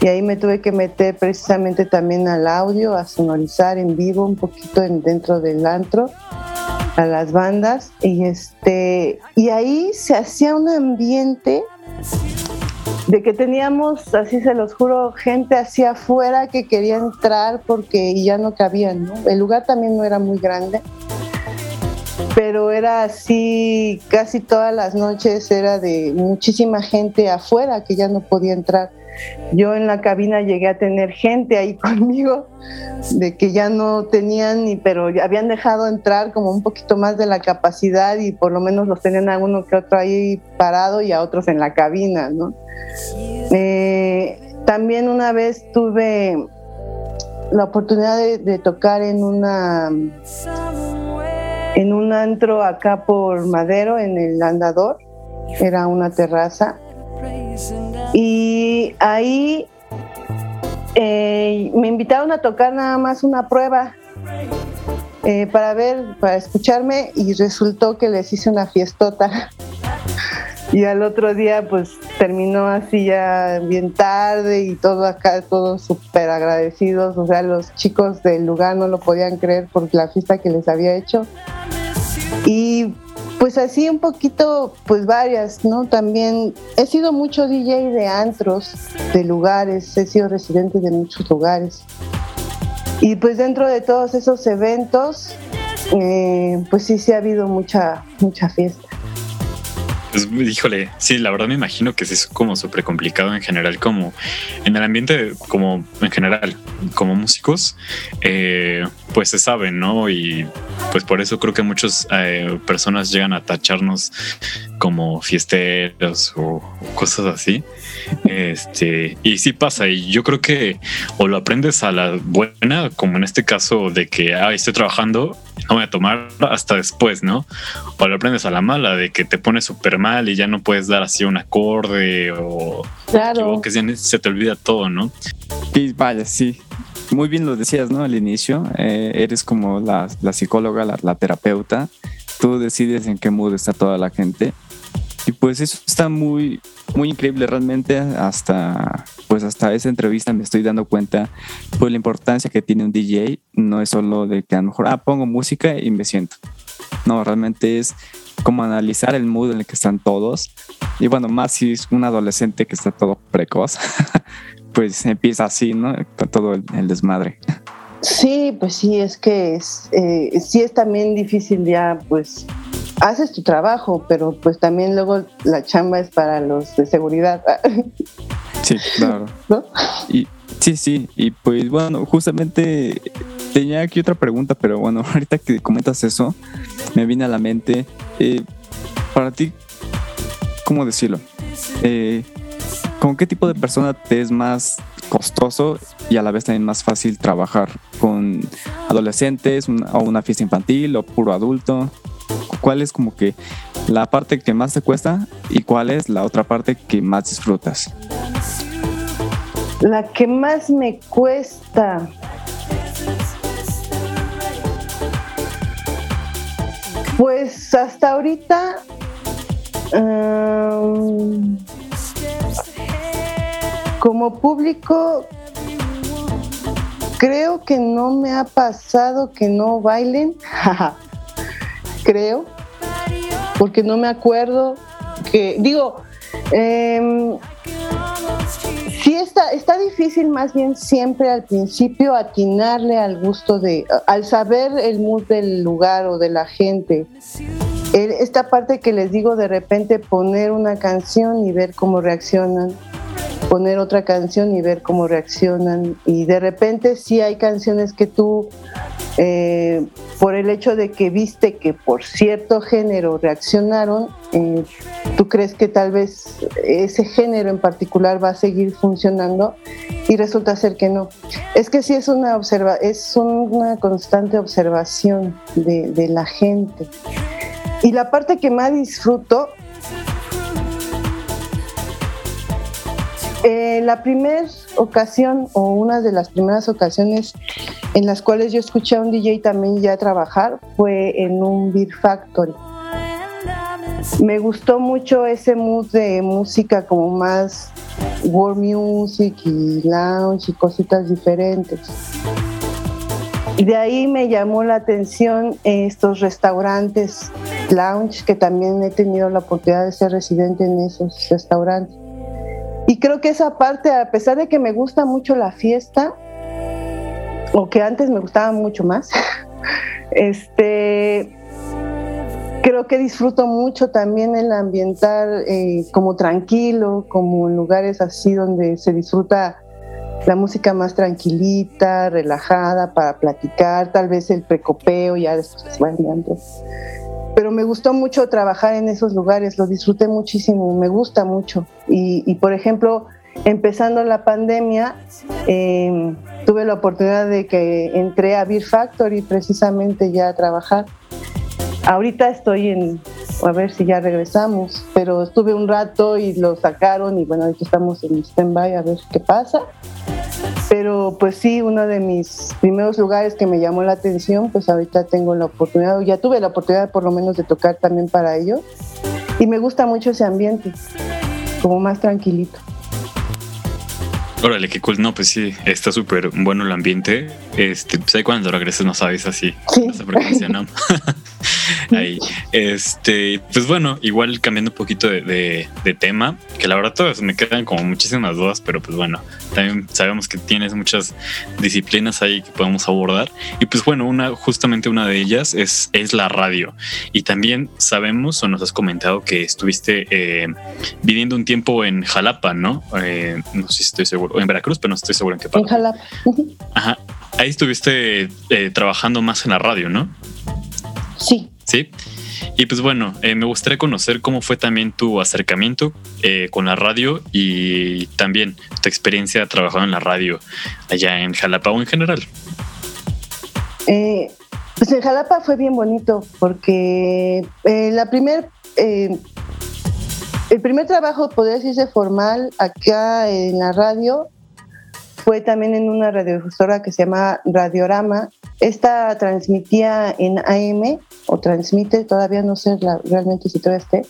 y ahí me tuve que meter precisamente también al audio, a sonorizar en vivo un poquito dentro del antro a las bandas y este y ahí se hacía un ambiente de que teníamos, así se los juro, gente hacia afuera que quería entrar porque ya no cabían, ¿no? El lugar también no era muy grande, pero era así, casi todas las noches era de muchísima gente afuera que ya no podía entrar. Yo en la cabina llegué a tener gente ahí conmigo de que ya no tenían ni, pero habían dejado entrar como un poquito más de la capacidad y por lo menos los tenían a uno que otro ahí parado y a otros en la cabina, ¿no? Eh, también una vez tuve la oportunidad de, tocar en una en un antro acá por Madero en el andador era una terraza y ahí eh, me invitaron a tocar nada más una prueba eh, para ver, para escucharme y resultó que les hice una fiestota. y al otro día pues terminó así ya bien tarde y todo acá, todos súper agradecidos. O sea, los chicos del lugar no lo podían creer por la fiesta que les había hecho. Y pues así un poquito, pues varias, ¿no? También he sido mucho DJ de antros, de lugares, he sido residente de muchos lugares. Y pues dentro de todos esos eventos, eh, pues sí, sí ha habido mucha, mucha fiesta. Pues, híjole, sí, la verdad me imagino que es como súper complicado en general, como en el ambiente, como en general, como músicos, eh, pues se saben, ¿no? Y pues por eso creo que muchas eh, personas llegan a tacharnos como fiesteros o, cosas así. Este, y sí pasa, y yo creo que o lo aprendes a la buena, como en este caso de que ah, estoy trabajando, no voy a tomar hasta después, ¿no? O lo aprendes a la mala, de que te pones súper mal y ya no puedes dar así un acorde o claro. que se te olvida todo, ¿no? Y vaya, sí. Muy bien lo decías, ¿no? Al inicio, eh, eres como la, psicóloga, la, terapeuta tú decides en qué mood está toda la gente. Y pues eso está muy, muy increíble realmente. Hasta pues hasta esa entrevista me estoy dando cuenta pues la importancia que tiene un DJ no es solo de que a lo mejor ah, pongo música y me siento no realmente es como analizar el mood en el que están todos. Y bueno más si es un adolescente que está todo precoz pues empieza así no todo el desmadre. Sí, pues sí, es que es, eh, sí es también difícil ya, pues haces tu trabajo, pero pues también luego la chamba es para los de seguridad. Sí, claro. ¿No? Y, sí, sí, y pues bueno, justamente tenía aquí otra pregunta, pero bueno, ahorita que comentas eso, me viene a la mente, eh, para ti, ¿cómo decirlo? Eh, ¿Con qué tipo de persona te es más costoso y a la vez también más fácil trabajar con adolescentes o una fiesta infantil o puro adulto? ¿Cuál es como que la parte que más te cuesta y cuál es la otra parte que más disfrutas? La que más me cuesta. Pues hasta ahorita um, como público, creo que no me ha pasado que no bailen, creo, porque no me acuerdo que, digo, eh, sí está, está difícil más bien siempre al principio atinarle al gusto de, al saber el mood del lugar o de la gente. Esta parte que les digo de repente poner una canción y ver cómo reaccionan poner otra canción y ver cómo reaccionan. Y de repente sí hay canciones que tú, eh, por el hecho de que viste que por cierto género reaccionaron, eh, tú crees que tal vez ese género en particular va a seguir funcionando y resulta ser que no. Es que sí es una, observa es una constante observación de, de la gente. Y la parte que más disfruto Eh, la primera ocasión o una de las primeras ocasiones en las cuales yo escuché a un DJ también ya trabajar fue en un Beer Factory. Me gustó mucho ese mood de música como más world music y lounge y cositas diferentes. De ahí me llamó la atención estos restaurantes lounge que también he tenido la oportunidad de ser residente en esos restaurantes y creo que esa parte, a pesar de que me gusta mucho la fiesta, o que antes me gustaba mucho más, este, creo que disfruto mucho también el ambientar eh, como tranquilo, como en lugares así donde se disfruta la música más tranquilita, relajada para platicar, tal vez el precopeo ya después se va pero me gustó mucho trabajar en esos lugares, lo disfruté muchísimo, me gusta mucho. Y, por ejemplo, empezando la pandemia, em, tuve la oportunidad de que entré a Beer Factory precisamente ya a trabajar. Ahorita estoy en, a ver si ya regresamos, pero estuve un rato y lo sacaron y bueno, ahorita estamos en stand-by a ver qué pasa. Pero pues sí, uno de mis primeros lugares que me llamó la atención, pues ahorita tengo la oportunidad, ya tuve la oportunidad por lo menos de tocar también para ellos. Y me gusta mucho ese ambiente, como más tranquilito. Órale, qué cool. No, pues sí, está súper bueno el ambiente. Este, pues ahí cuando regreses nos sabes así. Sí. No sé por qué ahí. Este, pues bueno, igual cambiando un poquito de, tema, que la verdad todas me quedan como muchísimas dudas, pero pues bueno, también sabemos que tienes muchas disciplinas ahí que podemos abordar. Y pues bueno, una, justamente una de ellas es, es la radio. Y también sabemos o nos has comentado que estuviste eh, viviendo un tiempo en Jalapa, ¿no? Eh, no sé si estoy seguro, en Veracruz, pero no estoy seguro en qué parte. En Jalapa. Ajá. Ahí estuviste eh, trabajando más en la radio, ¿no? Sí. Sí. Y pues bueno, eh, me gustaría conocer cómo fue también tu acercamiento eh, con la radio y también tu experiencia trabajando en la radio allá en Jalapa o en general. Eh, pues en Jalapa fue bien bonito porque la primer, el primer trabajo, podría decirse formal, acá en la radio fue también en una radiodifusora que se llama Radiorama. Esta transmitía en AM o transmite, todavía no sé realmente si todavía esté.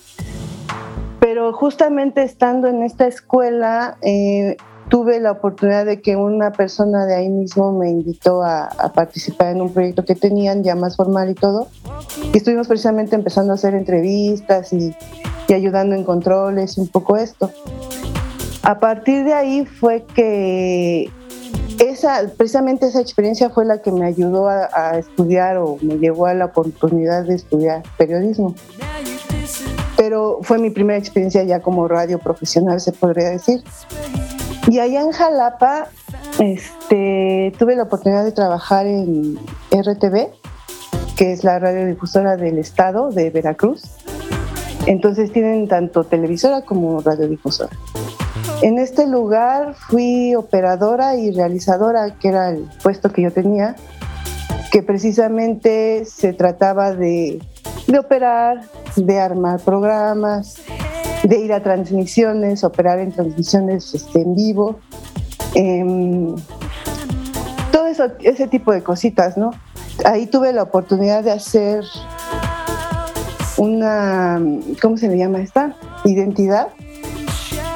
Pero justamente estando en esta escuela, eh, tuve la oportunidad de que una persona de ahí mismo me invitó a, participar en un proyecto que tenían ya más formal y todo. Y estuvimos precisamente empezando a hacer entrevistas y, ayudando en controles y un poco esto. A partir de ahí fue que esa, precisamente esa experiencia fue la que me ayudó a, estudiar o me llevó a la oportunidad de estudiar periodismo. Pero fue mi primera experiencia ya como radio profesional, se podría decir. Y allá en Jalapa este, tuve la oportunidad de trabajar en RTV, que es la radiodifusora del estado de Veracruz. Entonces tienen tanto televisora como radiodifusora. En este lugar fui operadora y realizadora, que era el puesto que yo tenía, que precisamente se trataba de, de operar, de armar programas, de ir a transmisiones, operar en transmisiones este, en vivo. Em, todo eso, ese tipo de cositas, ¿no? Ahí tuve la oportunidad de hacer una, ¿cómo se le llama esta? Identidad.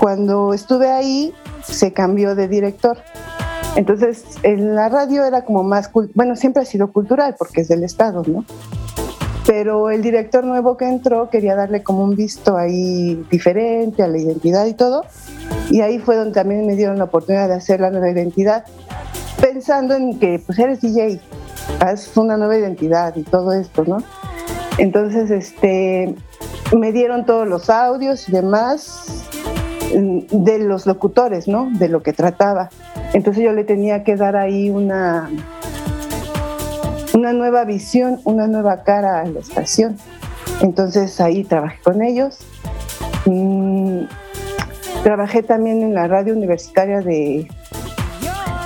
Cuando estuve ahí, se cambió de director. Entonces, en la radio era como más, bueno, siempre ha sido cultural porque es del Estado, ¿no? pero el director nuevo que entró quería darle como un visto ahí diferente a la identidad y todo, y ahí fue donde también me dieron la oportunidad de hacer la nueva identidad, pensando en que pues eres DJ, haz una nueva identidad y todo esto, ¿no? Entonces, este, me dieron todos los audios y demás de los locutores, ¿no? De lo que trataba. Entonces yo le tenía que dar ahí una, una nueva visión, una nueva cara a la estación. Entonces ahí trabajé con ellos. Mm, trabajé también en la radio universitaria de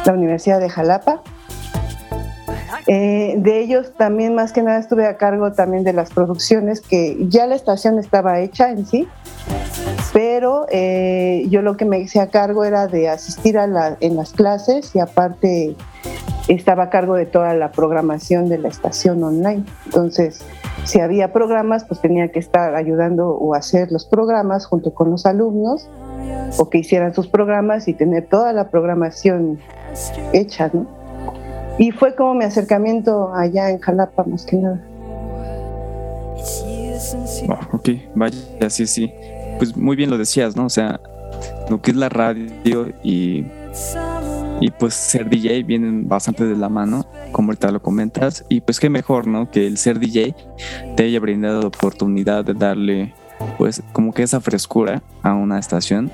la Universidad de Jalapa. Eh, de ellos también más que nada estuve a cargo también de las producciones, que ya la estación estaba hecha en sí, pero eh, yo lo que me hice a cargo era de asistir a la, en las clases y aparte estaba a cargo de toda la programación de la estación online. Entonces, si había programas, pues tenía que estar ayudando o hacer los programas junto con los alumnos o que hicieran sus programas y tener toda la programación hecha, ¿no? Y fue como mi acercamiento allá en Jalapa, más que nada. ok, vaya, sí, sí. Pues muy bien lo decías, ¿no? O sea, lo que es la radio y y pues ser DJ vienen bastante de la mano, como ahorita lo comentas, y pues qué mejor, ¿no? Que el ser DJ te haya brindado la oportunidad de darle pues como que esa frescura a una estación.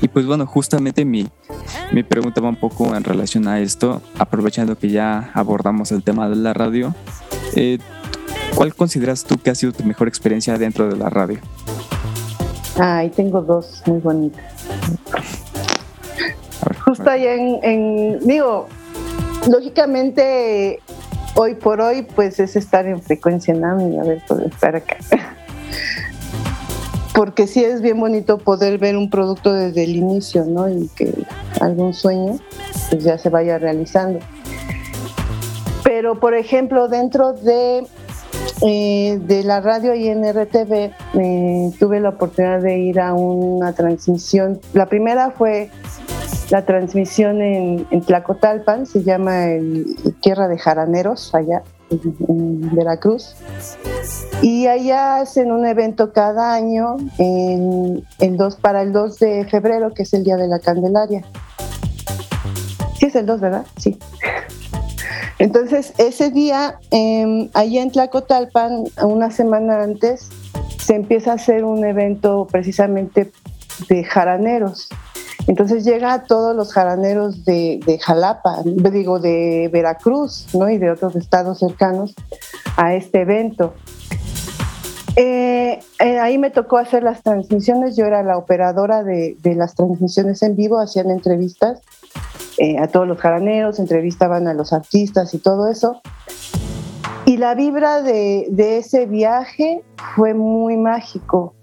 Y pues bueno, justamente mi, mi pregunta va un poco en relación a esto, aprovechando que ya abordamos el tema de la radio. Eh, ¿Cuál consideras tú que ha sido tu mejor experiencia dentro de la radio? Ay, tengo dos muy bonitas justo ahí en, digo, lógicamente hoy por hoy pues es estar en frecuencia NAMI, a ver, poder estar acá. Porque sí es bien bonito poder ver un producto desde el inicio, ¿no? Y que algún sueño pues ya se vaya realizando. Pero, por ejemplo, dentro de, eh, de la radio y en RTV, tuve la oportunidad de ir a una transmisión. La primera fue la transmisión en, Tlacotalpan, se llama el, Tierra de Jaraneros, allá en, Veracruz. Y allá hacen un evento cada año en, dos, para el 2 de febrero, que es el Día de la Candelaria. Sí, es el 2, ¿verdad? Sí. Entonces, ese día, eh, allá en Tlacotalpan, una semana antes, se empieza a hacer un evento precisamente de jaraneros. Entonces llega a todos los jaraneros de, Jalapa, digo, de Veracruz, ¿no? Y de otros estados cercanos a este evento. Eh, eh, ahí me tocó hacer las transmisiones, yo era la operadora de, las transmisiones en vivo, hacían entrevistas eh, a todos los jaraneros, entrevistaban a los artistas y todo eso. Y la vibra de, ese viaje fue muy mágico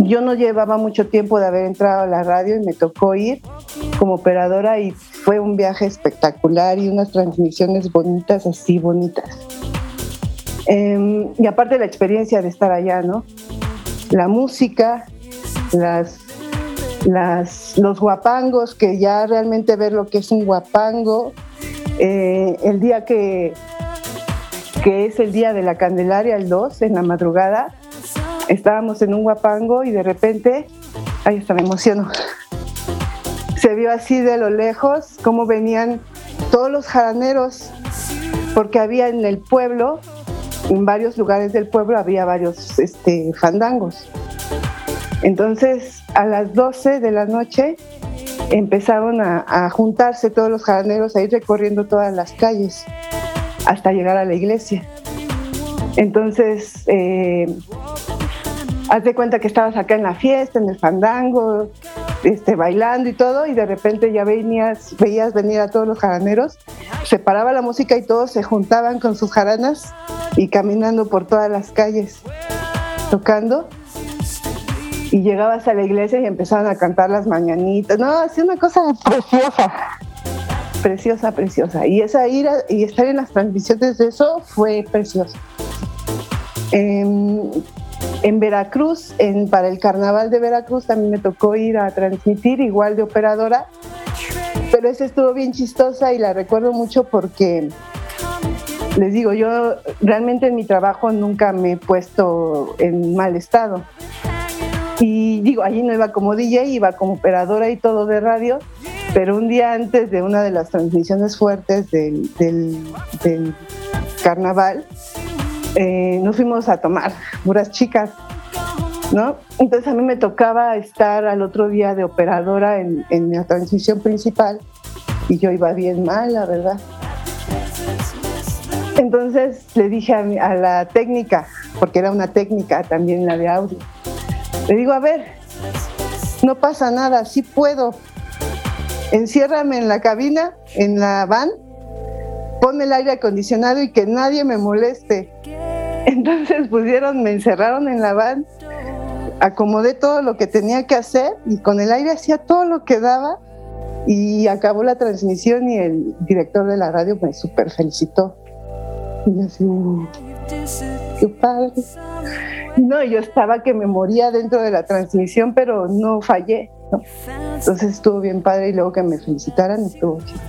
yo no llevaba mucho tiempo de haber entrado a la radio y me tocó ir como operadora y fue un viaje espectacular y unas transmisiones bonitas, así bonitas. Em, y aparte la experiencia de estar allá, ¿no? La música, las, las, los guapangos, que ya realmente ver lo que es un guapango, eh, el día que, que es el día de la Candelaria, el 2, en la madrugada, estábamos en un guapango y de repente, ahí está, me emociono. Se vio así de lo lejos cómo venían todos los jaraneros, porque había en el pueblo, en varios lugares del pueblo, había varios este, fandangos. Entonces, a las 12 de la noche empezaron a, juntarse todos los jaraneros a ir recorriendo todas las calles hasta llegar a la iglesia. Entonces, eh, haz de cuenta que estabas acá en la fiesta, en el fandango, este, bailando y todo, y de repente ya venías, veías venir a todos los jaraneros, se paraba la música y todos se juntaban con sus jaranas y caminando por todas las calles, tocando. Y llegabas a la iglesia y empezaban a cantar las mañanitas. No, hacía una cosa preciosa, preciosa, preciosa. Y esa ir y estar en las transmisiones de eso fue precioso. Em, en Veracruz, para el carnaval de Veracruz, también me tocó ir a transmitir, igual de operadora, pero esa estuvo bien chistosa y la recuerdo mucho porque, les digo, yo realmente en mi trabajo nunca me he puesto en mal estado. Y digo, allí no iba como DJ, iba como operadora y todo de radio, pero un día antes de una de las transmisiones fuertes del, del carnaval, eh, nos fuimos a tomar, puras chicas, ¿no? Entonces a mí me tocaba estar al otro día de operadora en, la transmisión principal y yo iba bien mal, la verdad. Entonces le dije a, la técnica, porque era una técnica también la de audio, le digo, a ver, no pasa nada, sí puedo. Enciérrame en la cabina, en la van, ponme el aire acondicionado y que nadie me moleste. Entonces pusieron, me encerraron en la van, acomodé todo lo que tenía que hacer y con el aire hacía todo lo que daba y acabó la transmisión y el director de la radio me super felicitó. Y yo así, qué padre. No, yo estaba que me moría dentro de la transmisión, pero no fallé. Entonces estuvo bien padre y luego que me felicitaran estuvo chido.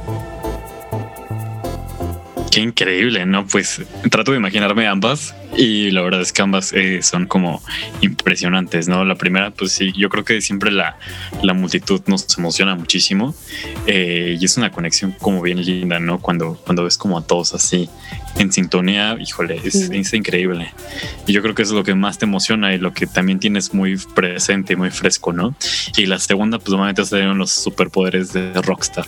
Qué increíble, ¿no? Pues trato de imaginarme ambas y la verdad es que ambas eh, son como impresionantes, ¿no? La primera, pues sí, yo creo que siempre la, la multitud nos emociona muchísimo eh, y es una conexión como bien linda, ¿no? Cuando, cuando ves como a todos así en sintonía, híjole, es, increíble. Y yo creo que es lo que más te emociona y lo que también tienes muy presente y muy fresco, ¿no? Y la segunda, pues normalmente salieron los superpoderes de Rockstar.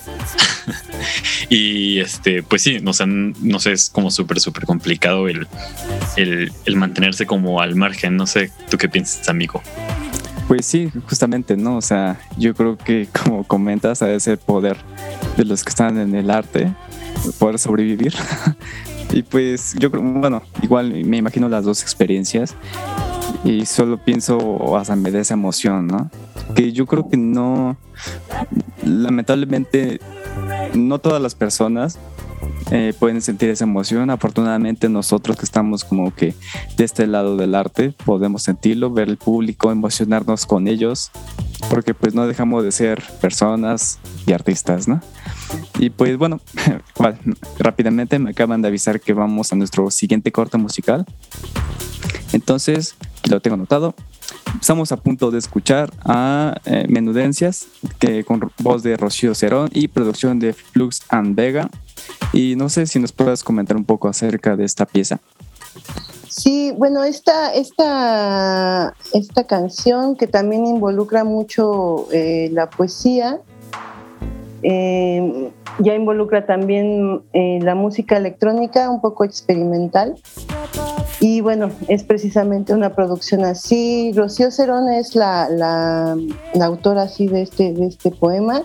y este, pues sí, no sé, no sé, es como súper, súper complicado el, el, el mantenerse como al margen. No sé, ¿tú qué piensas, amigo? Pues sí, justamente, ¿no? O sea, yo creo que como comentas, a ese poder de los que están en el arte, poder sobrevivir, Y pues yo creo, bueno, igual me imagino las dos experiencias y solo pienso hasta me da esa emoción, ¿no? Que yo creo que no, lamentablemente, no todas las personas eh, pueden sentir esa emoción. Afortunadamente nosotros que estamos como que de este lado del arte podemos sentirlo, ver el público, emocionarnos con ellos, porque pues no dejamos de ser personas y artistas, ¿no? Y pues bueno, rápidamente me acaban de avisar que vamos a nuestro siguiente corte musical. Entonces, lo tengo anotado. Estamos a punto de escuchar a eh, Menudencias, que con voz de Rocío Cerón y producción de Flux and Vega. Y no sé si nos puedes comentar un poco acerca de esta pieza. Sí, bueno, esta, esta, esta canción que también involucra mucho eh, la poesía, eh, ya involucra también la música electrónica, un poco experimental. Y bueno, es precisamente una producción así. Rocío Cerón es la, la, autora así de este, de este poema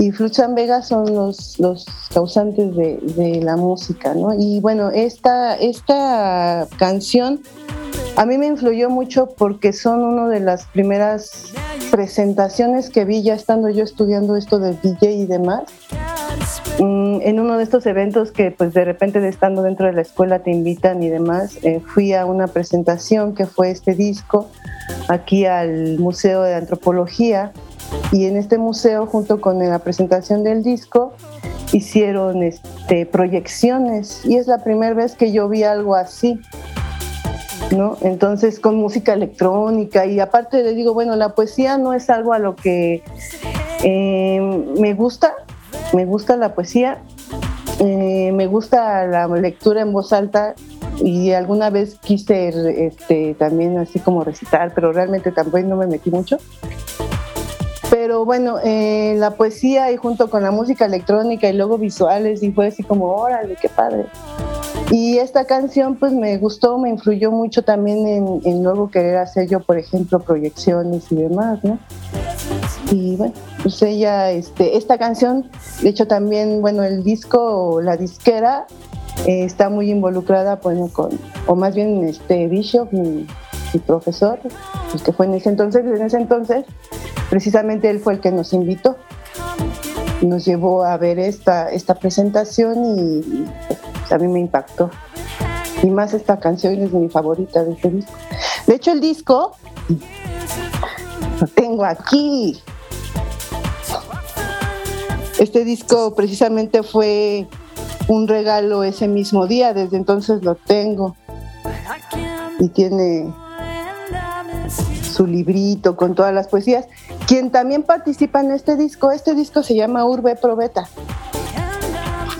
y Fluxan Vega son los, los causantes de, de, la música, ¿no? Y bueno, esta, esta canción A mí me influyó mucho porque son una de las primeras presentaciones que vi ya estando yo estudiando esto del DJ y demás. Mm, en uno de estos eventos que pues de repente de estando dentro de la escuela te invitan y demás, eh, fui a una presentación que fue este disco aquí al Museo de Antropología y en este museo junto con la presentación del disco hicieron este, proyecciones y es la primera vez que yo vi algo así. ¿No? Entonces con música electrónica y aparte le digo, bueno, la poesía no es algo a lo que eh, me gusta, me gusta la poesía, eh, me gusta la lectura en voz alta y alguna vez quise este, también así como recitar, pero realmente tampoco no me metí mucho. Pero bueno, eh, la poesía y junto con la música electrónica y luego visuales y fue así como, órale, qué padre. Y esta canción pues me gustó, me influyó mucho también en, luego querer hacer yo, por ejemplo, proyecciones y demás, ¿no? Y bueno, pues ella, este, esta canción, de hecho también, bueno, el disco, la disquera, eh, está muy involucrada, bueno, con, o más bien este Bishop, mi, profesor, el que fue en ese entonces, en ese entonces, precisamente él fue el que nos invitó, nos llevó a ver esta, esta presentación y pues, a mí me impactó. Y más esta canción es mi favorita de este disco. De hecho, el disco lo tengo aquí. Este disco precisamente fue un regalo ese mismo día, desde entonces lo tengo. Y tiene su librito con todas las poesías. Quien también participa en este disco, este disco se llama Urbe Probeta.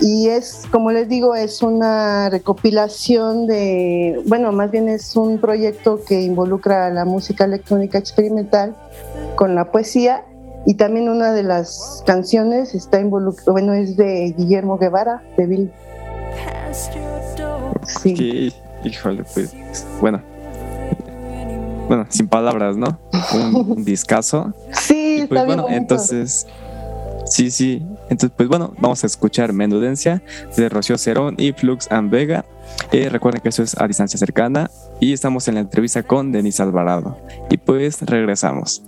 Y es, como les digo, es una recopilación de, bueno, más bien es un proyecto que involucra la música electrónica experimental con la poesía y también una de las canciones está involucrada, bueno, es de Guillermo Guevara, de Bill. Sí. híjole, pues, bueno. Bueno, sin palabras, ¿no? Un, discazo. Sí, pues, bueno, entonces, sí, sí. Entonces, pues bueno, vamos a escuchar Menudencia de Rocío Cerón y Flux and Vega. Eh, recuerden que eso es a distancia cercana y estamos en la entrevista con Denise Alvarado. Y pues regresamos.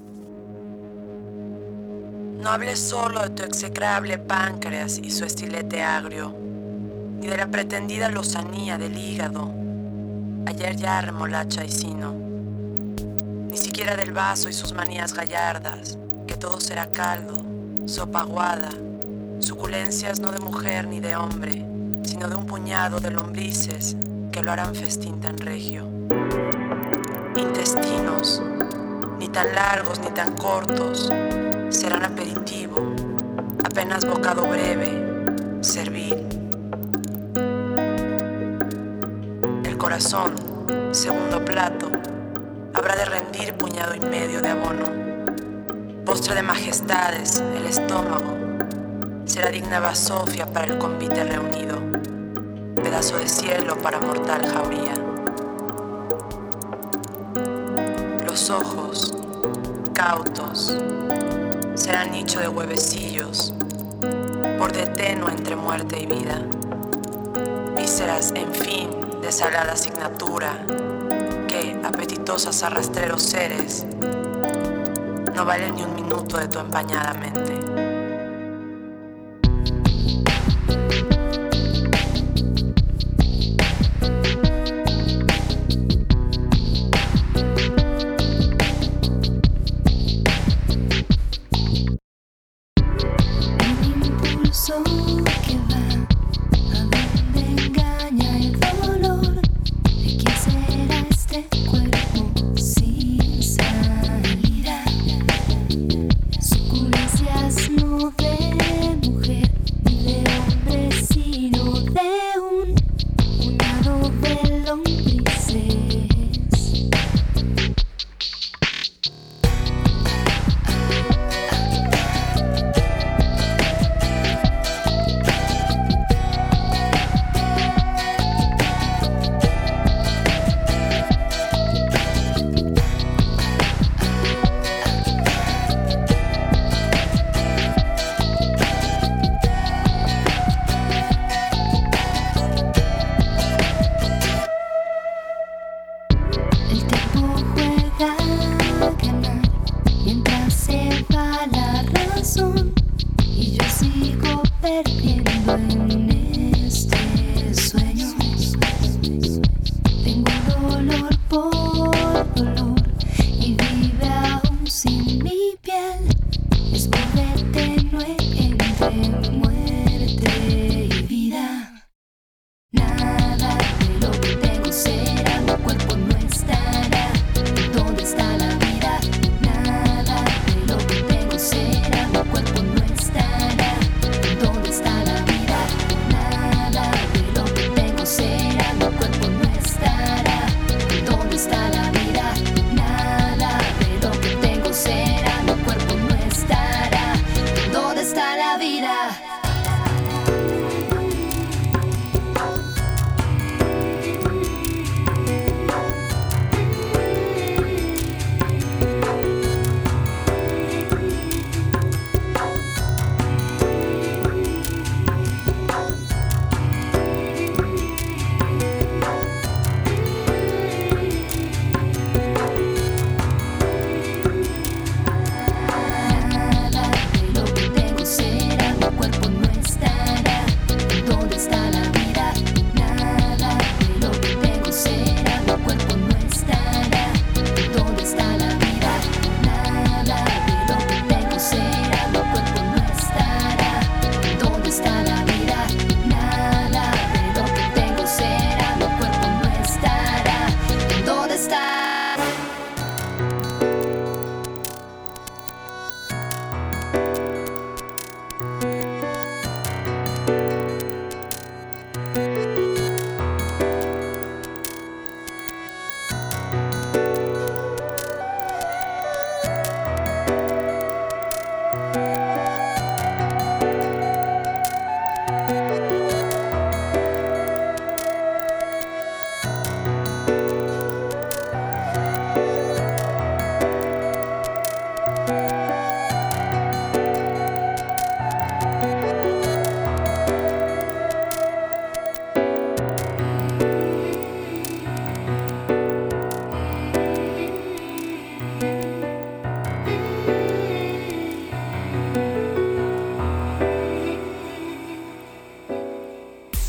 No hables solo de tu execrable páncreas y su estilete agrio, ni de la pretendida lozanía del hígado, ayer ya remolacha y sino, ni siquiera del vaso y sus manías gallardas, que todo será caldo, sopa aguada, suculencias no de mujer ni de hombre, sino de un puñado de lombrices que lo harán festín tan regio. Intestinos, ni tan largos ni tan cortos, serán aperitivo, apenas bocado breve, servir. El corazón, segundo plato, habrá de rendir puñado y medio de abono. Postre de majestades, el estómago, será digna basofia para el convite reunido, pedazo de cielo para mortal jauría. Los ojos, cautos, serán nicho de huevecillos, por deteno entre muerte y vida. Vísceras, en fin, de salada asignatura, apetitosas arrastreros seres, no valen ni un minuto de tu empañada mente.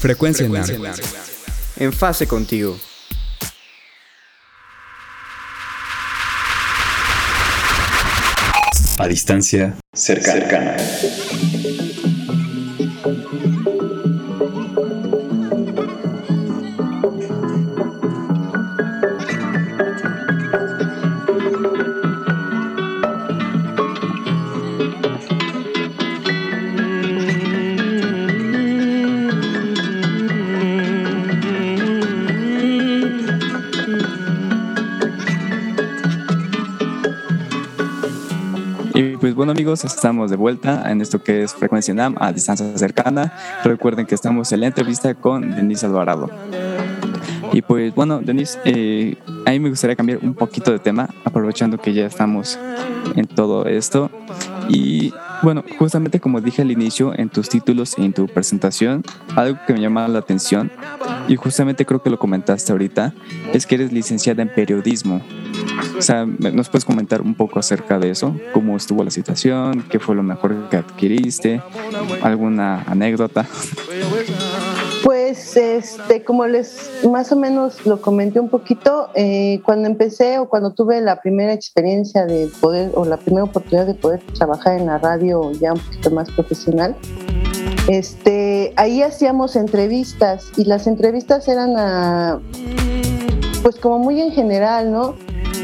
Frecuencia, En fase contigo. A distancia cercana. bueno amigos, estamos de vuelta en esto que es Frecuencia NAM a distancia cercana. Recuerden que estamos en la entrevista con Denise Alvarado. Y pues bueno, Denise, eh, a mí me gustaría cambiar un poquito de tema, aprovechando que ya estamos en todo esto. Y bueno, justamente como dije al inicio en tus títulos y en tu presentación, algo que me llama la atención, y justamente creo que lo comentaste ahorita, es que eres licenciada en periodismo. O sea, ¿nos puedes comentar un poco acerca de eso? ¿Cómo estuvo la situación? ¿Qué fue lo mejor que adquiriste? ¿Alguna anécdota? Pues, este, como les más o menos lo comenté un poquito, eh, cuando empecé o cuando tuve la primera experiencia de poder o la primera oportunidad de poder trabajar en la radio ya un poquito más profesional, este, ahí hacíamos entrevistas y las entrevistas eran a, pues como muy en general, ¿no?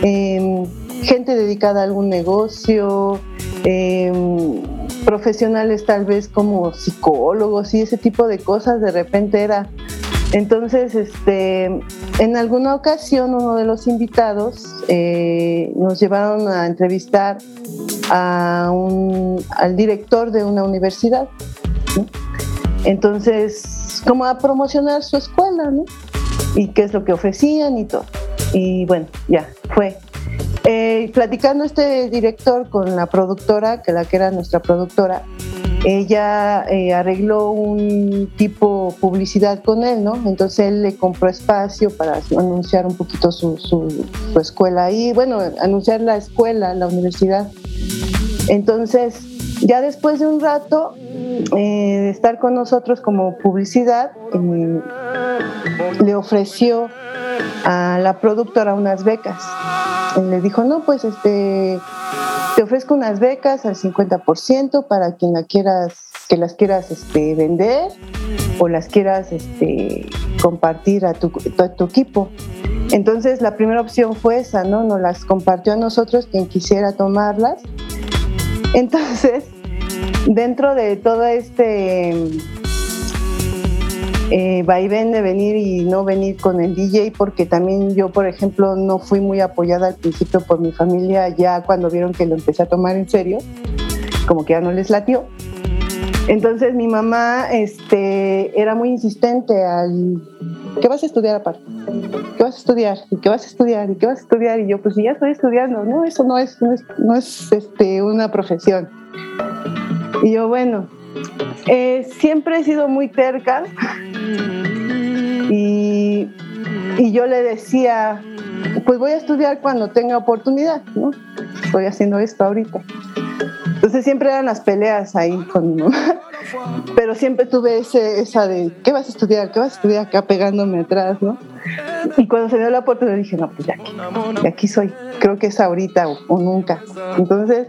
Em, gente dedicada a algún negocio, em, profesionales tal vez como psicólogos y ese tipo de cosas de repente era. Entonces, este, en alguna ocasión uno de los invitados eh, nos llevaron a entrevistar a un, al director de una universidad. Entonces, como a promocionar su escuela, ¿no? Y qué es lo que ofrecían y todo. Y bueno, ya, fue. Eh, platicando este director con la productora, que la que era nuestra productora, ella eh, arregló un tipo publicidad con él, ¿no? Entonces él le compró espacio para anunciar un poquito su, su, escuela ahí, bueno, anunciar la escuela, la universidad. Entonces, ya después de un rato eh, de estar con nosotros como publicidad, le ofreció a la productora unas becas. le dijo, no, pues este, te ofrezco unas becas al 50% para quien la quieras, que las quieras este, vender o las quieras este, compartir a tu, a tu equipo. Entonces la primera opción fue esa, ¿no? Nos las compartió a nosotros quien quisiera tomarlas. Entonces, dentro de todo este eh, vaivén de venir y no venir con el DJ, porque también yo, por ejemplo, no fui muy apoyada al principio por mi familia, ya cuando vieron que lo empecé a tomar en serio, como que ya no les latió. Entonces mi mamá este, era muy insistente al, ¿qué vas a estudiar aparte? ¿Qué vas a estudiar? ¿Y qué vas a estudiar? ¿Y qué vas a estudiar? Y yo, pues ya estoy estudiando. No, eso no es, no es, no es este, una profesión. Y yo, bueno, eh, siempre he sido muy terca y, y, yo le decía, pues voy a estudiar cuando tenga oportunidad, ¿no? Estoy haciendo esto ahorita. Entonces siempre eran las peleas ahí con mi mamá, pero siempre tuve ese, esa de, ¿qué vas a estudiar? ¿Qué vas a estudiar acá pegándome atrás, ¿no? Y cuando se dio la oportunidad dije, no, pues ya aquí, aquí soy. Creo que es ahorita o, nunca. Entonces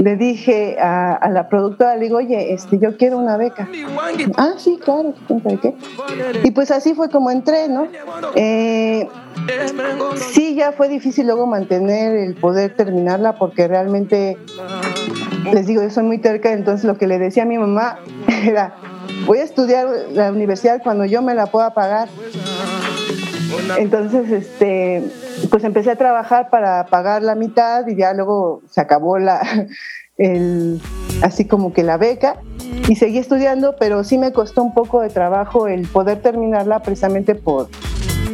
le dije a, la productora, le digo, oye, este, yo quiero una beca. Ah, sí, claro, qué? Y pues así fue como entré, ¿no? Eh, sí, ya fue difícil luego mantener el poder terminarla porque realmente, les digo, yo soy muy terca, entonces lo que le decía a mi mamá era, voy a estudiar la universidad cuando yo me la pueda pagar. Entonces, este, pues empecé a trabajar para pagar la mitad y ya luego se acabó la, el, así como que la beca y seguí estudiando, pero sí me costó un poco de trabajo el poder terminarla precisamente por,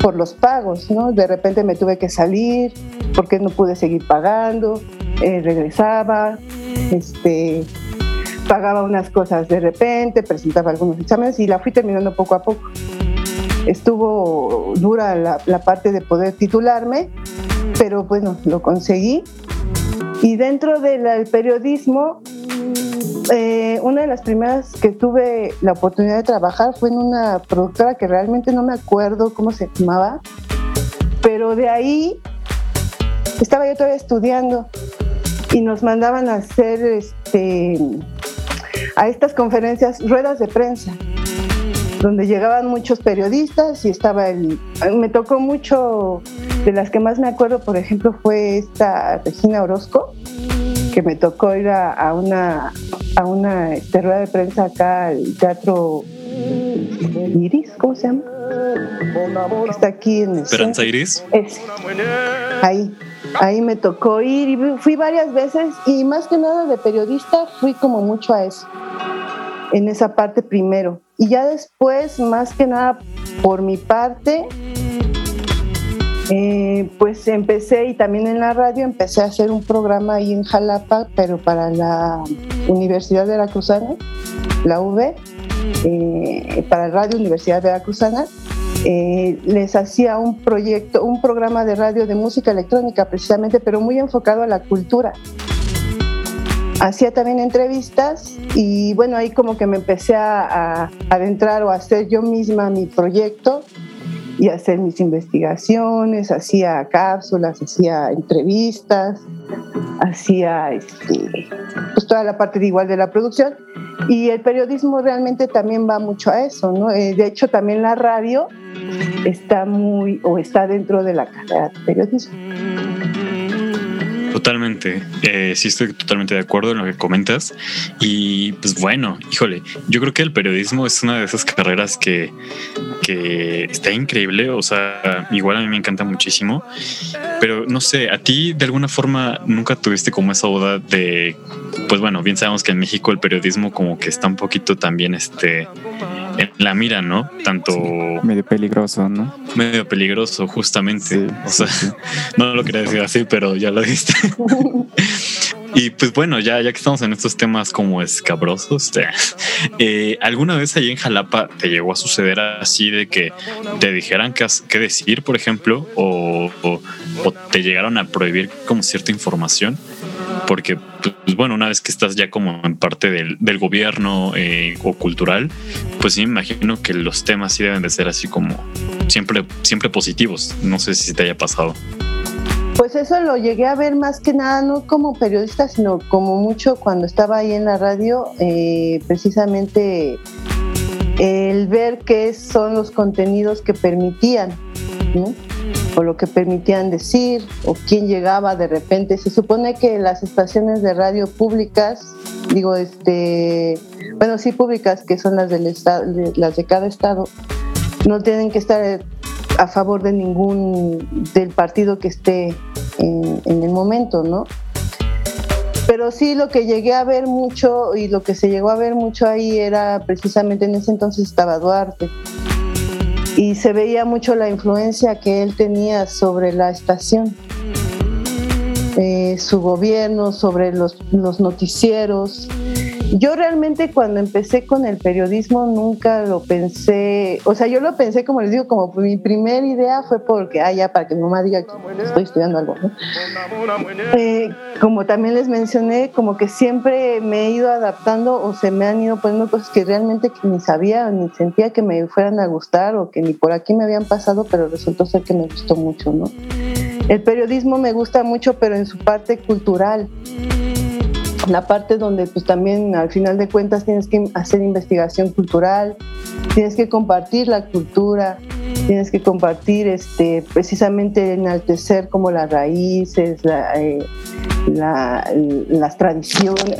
por los pagos, ¿no? De repente me tuve que salir porque no pude seguir pagando, eh, regresaba, este, pagaba unas cosas de repente, presentaba algunos exámenes y la fui terminando poco a poco estuvo dura la, parte de poder titularme, pero bueno, lo conseguí. Y dentro del periodismo, eh, una de las primeras que tuve la oportunidad de trabajar fue en una productora que realmente no me acuerdo cómo se llamaba, pero de ahí estaba yo todavía estudiando y nos mandaban a hacer este, a estas conferencias ruedas de prensa donde llegaban muchos periodistas y estaba el... Me tocó mucho, de las que más me acuerdo, por ejemplo, fue esta Regina Orozco, que me tocó ir a, una, a una este, rueda de prensa acá al Teatro Iris, ¿cómo se llama? Está aquí en Esperanza Iris. Ahí. Ahí me tocó ir y fui varias veces y más que nada de periodista fui como mucho a eso, en esa parte primero. Y ya después, más que nada por mi parte, eh, pues empecé y también en la radio empecé a hacer un programa ahí en Jalapa, pero para la Universidad Veracruzana, la UV, eh, para Radio Universidad Veracruzana. Eh, les hacía un proyecto, un programa de radio de música electrónica precisamente, pero muy enfocado a la cultura hacía también entrevistas y bueno, ahí como que me empecé a, adentrar o a hacer yo misma mi proyecto y hacer mis investigaciones, hacía cápsulas, hacía entrevistas, hacía este, pues toda la parte de igual de la producción. Y el periodismo realmente también va mucho a eso, ¿no? Eh, de hecho, también la radio está muy, o está dentro de la carrera de periodismo. Totalmente, eh, sí estoy totalmente de acuerdo en lo que comentas y pues bueno, híjole, yo creo que el periodismo es una de esas carreras que, que está increíble, o sea, igual a mí me encanta muchísimo, pero no sé, a ti de alguna forma nunca tuviste como esa boda de, pues bueno, bien sabemos que en México el periodismo como que está un poquito también este en la mira, ¿no? Tanto medio peligroso, ¿no? Medio peligroso, justamente. o sea, no lo quería decir así, pero ya lo diste. y pues bueno, ya, ya que estamos en estos temas como escabrosos, eh, ¿alguna vez ahí en Jalapa te llegó a suceder así de que te dijeran qué, qué decir, por ejemplo, o, o, te llegaron a prohibir como cierta información? porque, pues bueno, una vez que estás ya como en parte del, del gobierno eh, o cultural, pues sí me imagino que los temas sí deben de ser así como siempre, siempre positivos. No sé si te haya pasado. Pues eso lo llegué a ver más que nada, no como periodista, sino como mucho cuando estaba ahí en la radio, eh, precisamente el ver qué son los contenidos que permitían, ¿no? o lo que permitían decir o quién llegaba de repente. Se supone que las estaciones de radio públicas, digo, este, bueno, sí públicas, que son las del estado, las de cada estado, no tienen que estar a favor de ningún del partido que esté en, en el momento, ¿no? Pero sí lo que llegué a ver mucho y lo que se llegó a ver mucho ahí era precisamente en ese entonces estaba Duarte y se veía mucho la influencia que él tenía sobre la estación, eh, su gobierno, sobre los, los noticieros, yo realmente cuando empecé con el periodismo nunca lo pensé, o sea, yo lo pensé como les digo, como mi primera idea fue porque, ah, ya, para que mi mamá diga que estoy estudiando algo, ¿no? Eh, como también les mencioné, como que siempre me he ido adaptando o se me han ido poniendo cosas que realmente ni sabía ni sentía que me fueran a gustar o que ni por aquí me habían pasado, pero resultó ser que me gustó mucho, ¿no? El periodismo me gusta mucho, pero en su parte cultural la parte donde pues también al final de cuentas tienes que hacer investigación cultural, tienes que compartir la cultura, tienes que compartir este precisamente enaltecer como las raíces, eh, las tradiciones,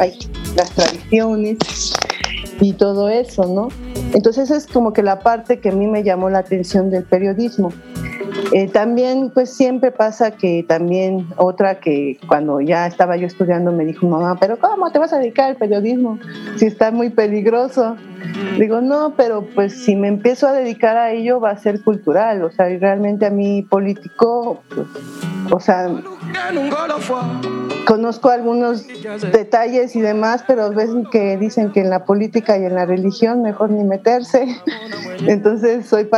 las tradiciones y todo eso, ¿no? Entonces es como que la parte que a mí me llamó la atención del periodismo. Eh, también, pues siempre pasa que también otra que cuando ya estaba yo estudiando me dijo mamá, pero ¿cómo te vas a dedicar al periodismo si está muy peligroso? Digo, no, pero pues si me empiezo a dedicar a ello va a ser cultural, o sea, realmente a mí político, pues, o sea, conozco algunos detalles y demás, pero ves que dicen que en la política y en la religión mejor ni meterse. Entonces soy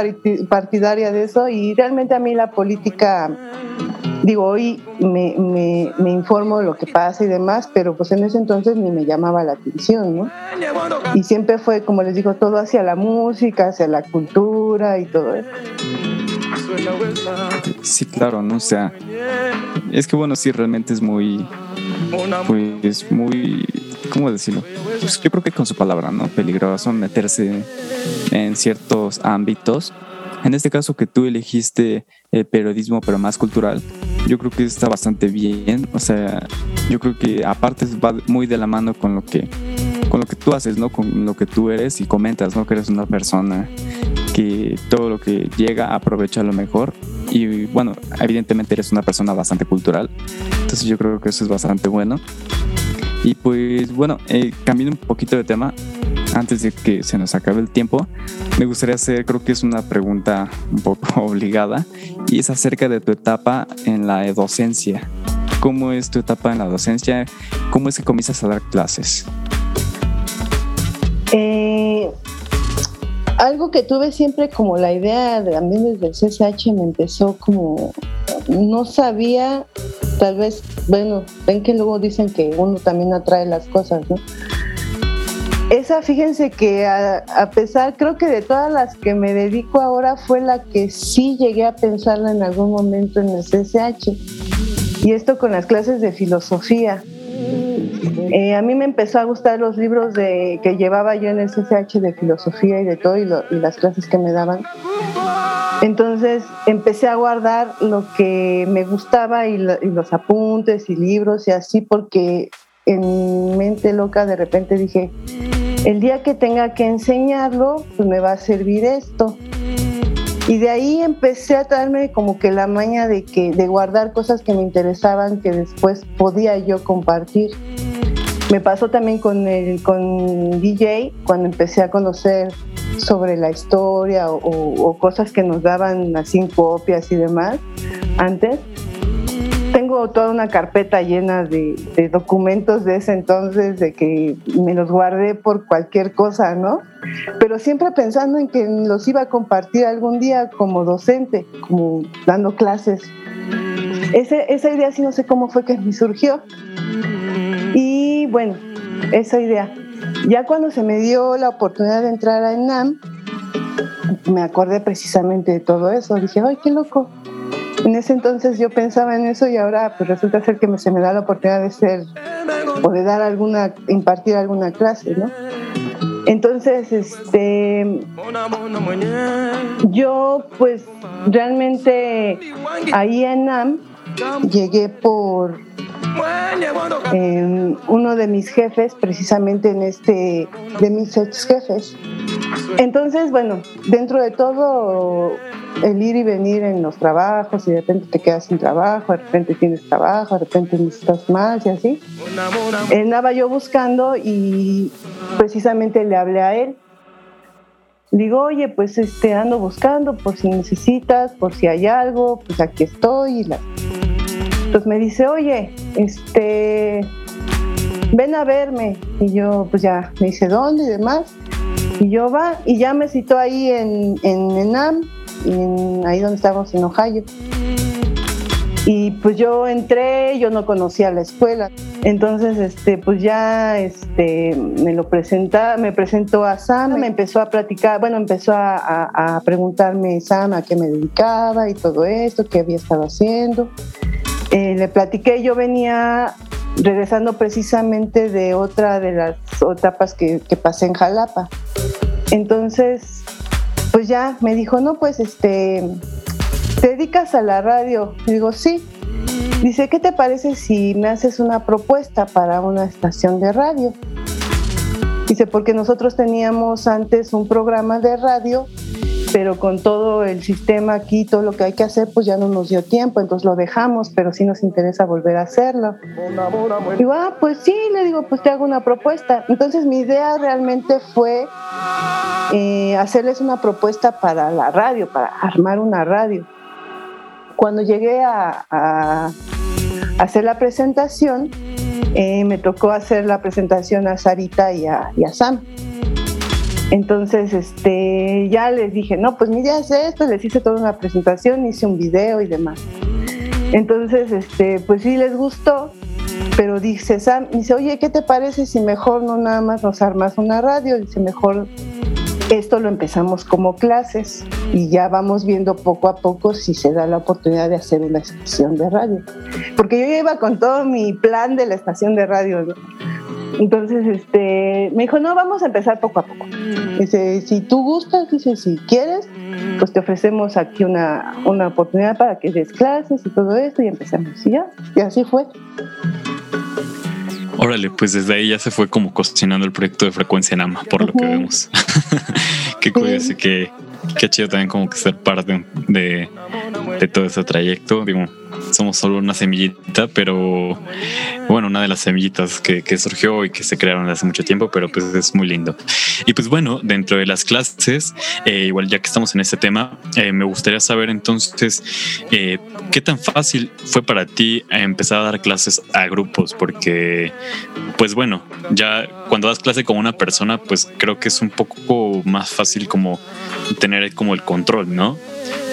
partidaria de eso y realmente a mí la política Digo, hoy me, me, informo de lo que pasa y demás, pero pues en ese entonces ni me llamaba la atención, ¿no? Y siempre fue, como les digo, todo hacia la música, hacia la cultura y todo eso. Sí, claro, ¿no? O sea, es que bueno, sí, realmente es muy, pues muy, ¿cómo decirlo? Pues yo creo que con su palabra, ¿no? Peligroso meterse en ciertos ámbitos. En este caso que tú elegiste el periodismo, pero más cultural, yo creo que está bastante bien. O sea, yo creo que aparte va muy de la mano con lo que con lo que tú haces, ¿no? Con lo que tú eres y comentas, ¿no? Que eres una persona que todo lo que llega aprovecha lo mejor y bueno, evidentemente eres una persona bastante cultural, entonces yo creo que eso es bastante bueno. Y pues bueno, eh, cambiando un poquito de tema, antes de que se nos acabe el tiempo, me gustaría hacer, creo que es una pregunta un poco obligada, y es acerca de tu etapa en la docencia. ¿Cómo es tu etapa en la docencia? ¿Cómo es que comienzas a dar clases? Eh, algo que tuve siempre como la idea, también desde el CSH me empezó como, no sabía, tal vez, bueno, ven que luego dicen que uno también atrae las cosas, ¿no? Esa, fíjense que a, pesar, creo que de todas las que me dedico ahora fue la que sí llegué a pensarla en algún momento en el CSH. Y esto con las clases de filosofía. Eh, a mí me empezó a gustar los libros de, que llevaba yo en el CCH de filosofía y de todo y, las clases que me daban. Entonces empecé a guardar lo que me gustaba y, los apuntes y libros y así porque en mente loca de repente dije, el día que tenga que enseñarlo, pues me va a servir esto. Y de ahí empecé a darme como que la maña de, que, de guardar cosas que me interesaban que después podía yo compartir. Me pasó también con, el, con DJ, cuando empecé a conocer sobre la historia o, cosas que nos daban así en copias y demás antes. Tengo toda una carpeta llena de, de, documentos de ese entonces, de que me los guardé por cualquier cosa, ¿no? Pero siempre pensando en que los iba a compartir algún día como docente, como dando clases. Ese, esa idea sí no sé cómo fue que me surgió bueno, esa idea. Ya cuando se me dio la oportunidad de entrar a ENAM, me acordé precisamente de todo eso. Dije, ay, qué loco. En ese entonces yo pensaba en eso y ahora pues resulta ser que se me da la oportunidad de ser o de dar alguna, impartir alguna clase, ¿no? Entonces, este, yo pues realmente ahí en NAM llegué por uno de mis jefes, precisamente en este, de mis ex jefes. Entonces, bueno, dentro de todo, el ir y venir en los trabajos, y de repente te quedas sin trabajo, de repente tienes trabajo, de repente necesitas más y así. Andaba yo buscando y precisamente le hablé a él. Digo, oye, pues este, ando buscando por si necesitas, por si hay algo, pues aquí estoy. Y la pues me dice, oye, este, ven a verme. Y yo, pues ya, me dice, ¿dónde y demás? Y yo va, y ya me citó ahí en, en ENAM, ahí donde estábamos en Ohio. Y pues yo entré, yo no conocía la escuela. Entonces, este, pues ya este, me lo presenta, me presentó a Sam, me empezó a platicar, bueno, empezó a, a preguntarme Sam a qué me dedicaba y todo esto, qué había estado haciendo. Eh, le platiqué, yo venía regresando precisamente de otra de las etapas que, que, pasé en Jalapa. Entonces, pues ya me dijo, no, pues este, ¿te dedicas a la radio? digo, sí. Dice, ¿qué te parece si me haces una propuesta para una estación de radio? Dice, porque nosotros teníamos antes un programa de radio pero con todo el sistema aquí, todo lo que hay que hacer, pues ya no nos dio tiempo, entonces lo dejamos, pero sí nos interesa volver a hacerlo. Digo, ah, pues sí, le digo, pues te hago una propuesta. Entonces mi idea realmente fue eh, hacerles una propuesta para la radio, para armar una radio. Cuando llegué a, hacer la presentación, eh, me tocó hacer la presentación a Sarita y a, Sam. Entonces, este, ya les dije, no, pues mi idea es esto, les hice toda una presentación, hice un video y demás. Entonces, este, pues sí les gustó, pero dice Sam, dice, oye, ¿qué te parece si mejor no nada más nos armas una radio? Dice, mejor esto lo empezamos como clases y ya vamos viendo poco a poco si se da la oportunidad de hacer una estación de radio. Porque yo iba con todo mi plan de la estación de radio. Entonces, este, me dijo, no, vamos a empezar poco a poco. Dice, si tú gustas, dice, si quieres, pues te ofrecemos aquí una, una oportunidad para que des clases y todo esto y empezamos. Y ya, y así fue. Órale, pues desde ahí ya se fue como cocinando el proyecto de frecuencia en AMA, por lo que vemos. Qué curioso y qué, qué chido también como que ser parte de, de todo ese trayecto. Digo, somos solo una semillita, pero bueno, una de las semillitas que, surgió y que se crearon hace mucho tiempo, pero pues es muy lindo. Y pues bueno, dentro de las clases, eh, igual ya que estamos en este tema, eh, me gustaría saber entonces eh, qué tan fácil fue para ti empezar a dar clases a grupos, porque pues bueno, ya cuando das clase con una persona, pues creo que es un poco más fácil como tener como el control, ¿no?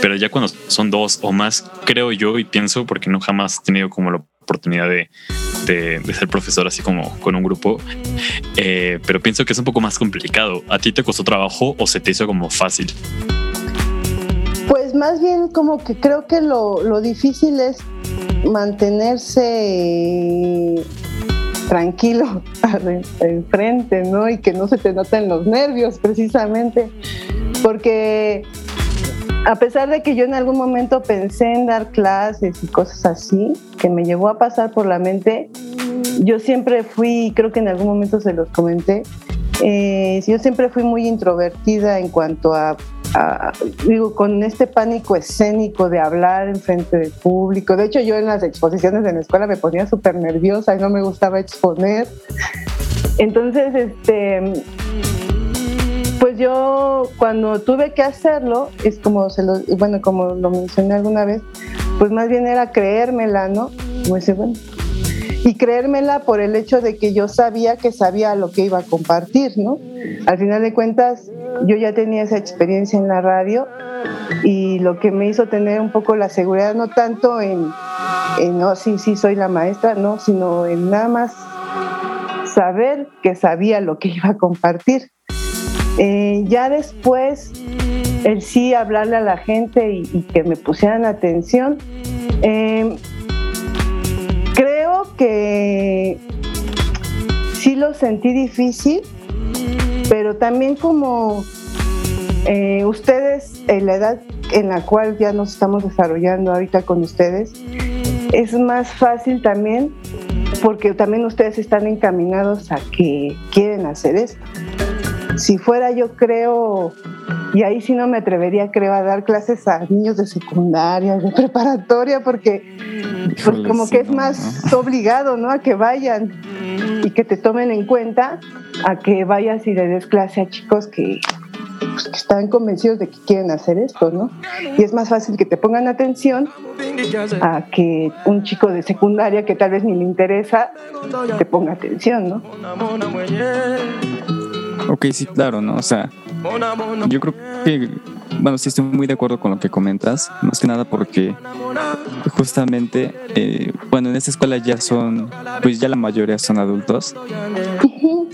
Pero ya cuando son dos o más, creo yo y pienso, porque no jamás he tenido como la oportunidad de, ser profesor así como con un grupo, eh, pero pienso que es un poco más complicado. ¿A ti te costó trabajo o se te hizo como fácil? Pues más bien como que creo que lo, lo difícil es mantenerse tranquilo enfrente, ¿no? Y que no se te noten los nervios precisamente, porque a pesar de que yo en algún momento pensé en dar clases y cosas así, que me llevó a pasar por la mente, yo siempre fui, creo que en algún momento se los comenté, eh, yo siempre fui muy introvertida en cuanto a, digo, con este pánico escénico de hablar en frente del público. De hecho, yo en las exposiciones en la escuela me ponía súper nerviosa y no me gustaba exponer. Entonces, este, yo cuando tuve que hacerlo, es como se lo, bueno, como lo mencioné alguna vez, pues más bien era creérmela, ¿no? Y creérmela por el hecho de que yo sabía que sabía lo que iba a compartir, ¿no? Al final de cuentas, yo ya tenía esa experiencia en la radio y lo que me hizo tener un poco la seguridad, no tanto en, en no, sí, sí, soy la maestra, no, sino en nada más saber que sabía lo que iba a compartir. Eh, ya después, el sí hablarle a la gente y, que me pusieran atención. Eh, creo que sí lo sentí difícil, pero también como eh, ustedes, en la edad en la cual ya nos estamos desarrollando ahorita con ustedes, es más fácil también porque también ustedes están encaminados a que quieren hacer esto si fuera yo creo, y ahí sí no me atrevería, creo, a dar clases a niños de secundaria, de preparatoria, porque pues, como que es más obligado, ¿no? A que vayan y que te tomen en cuenta, a que vayas y le des clase a chicos que, pues, que están convencidos de que quieren hacer esto, ¿no? Y es más fácil que te pongan atención a que un chico de secundaria que tal vez ni le interesa te ponga atención, ¿no? Ok, sí, claro, ¿no? O sea, yo creo que, bueno, sí estoy muy de acuerdo con lo que comentas, más que nada porque justamente, eh, bueno, en esta escuela ya son, pues ya la mayoría son adultos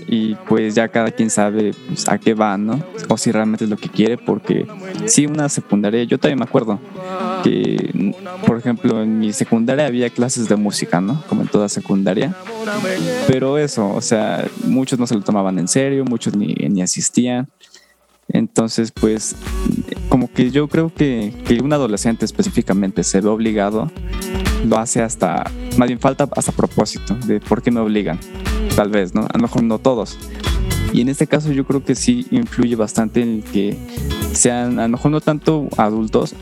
y pues ya cada quien sabe pues, a qué va, ¿no? O si realmente es lo que quiere, porque sí, una secundaria, yo también me acuerdo que, por ejemplo, en mi secundaria había clases de música, ¿no? Como en toda secundaria. Pero eso, o sea, muchos no se lo tomaban en serio, muchos ni, ni asistían. Entonces, pues, como que yo creo que, que un adolescente específicamente se ve obligado, lo hace hasta, más bien falta hasta propósito, de por qué me obligan, tal vez, ¿no? A lo mejor no todos. Y en este caso yo creo que sí influye bastante en que sean, a lo mejor no tanto adultos,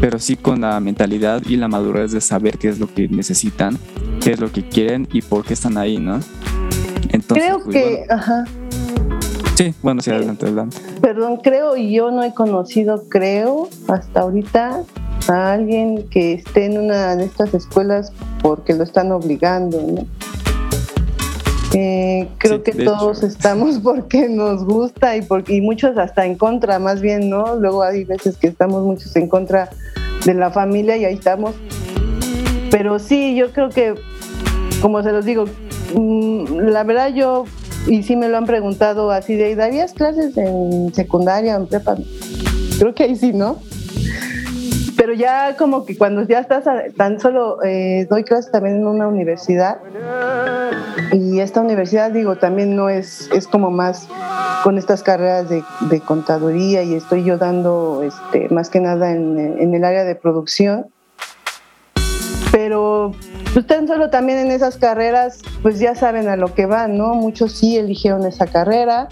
pero sí con la mentalidad y la madurez de saber qué es lo que necesitan, qué es lo que quieren y por qué están ahí, ¿no? Entonces, Creo pues, que, ajá Sí, bueno, sí, adelante, adelante. Perdón, creo, yo no he conocido, creo, hasta ahorita a alguien que esté en una de estas escuelas porque lo están obligando, ¿no? Eh, creo que todos estamos porque nos gusta y, porque, y muchos hasta en contra, más bien, ¿no? Luego hay veces que estamos muchos en contra de la familia y ahí estamos Pero sí, yo creo que, como se los digo, mm, la verdad yo, y sí me lo han preguntado así de, ¿darías clases en secundaria en prepa? Creo que ahí sí, ¿no? Pero ya como que cuando ya estás tan solo, eh, doy clases también en una universidad. Y esta universidad digo también no es, es como más con estas carreras de, contaduría y estoy yo dando este, más que nada en, en el área de producción. Pero pues tan solo también en esas carreras pues ya saben a lo que van, ¿no? Muchos sí eligieron esa carrera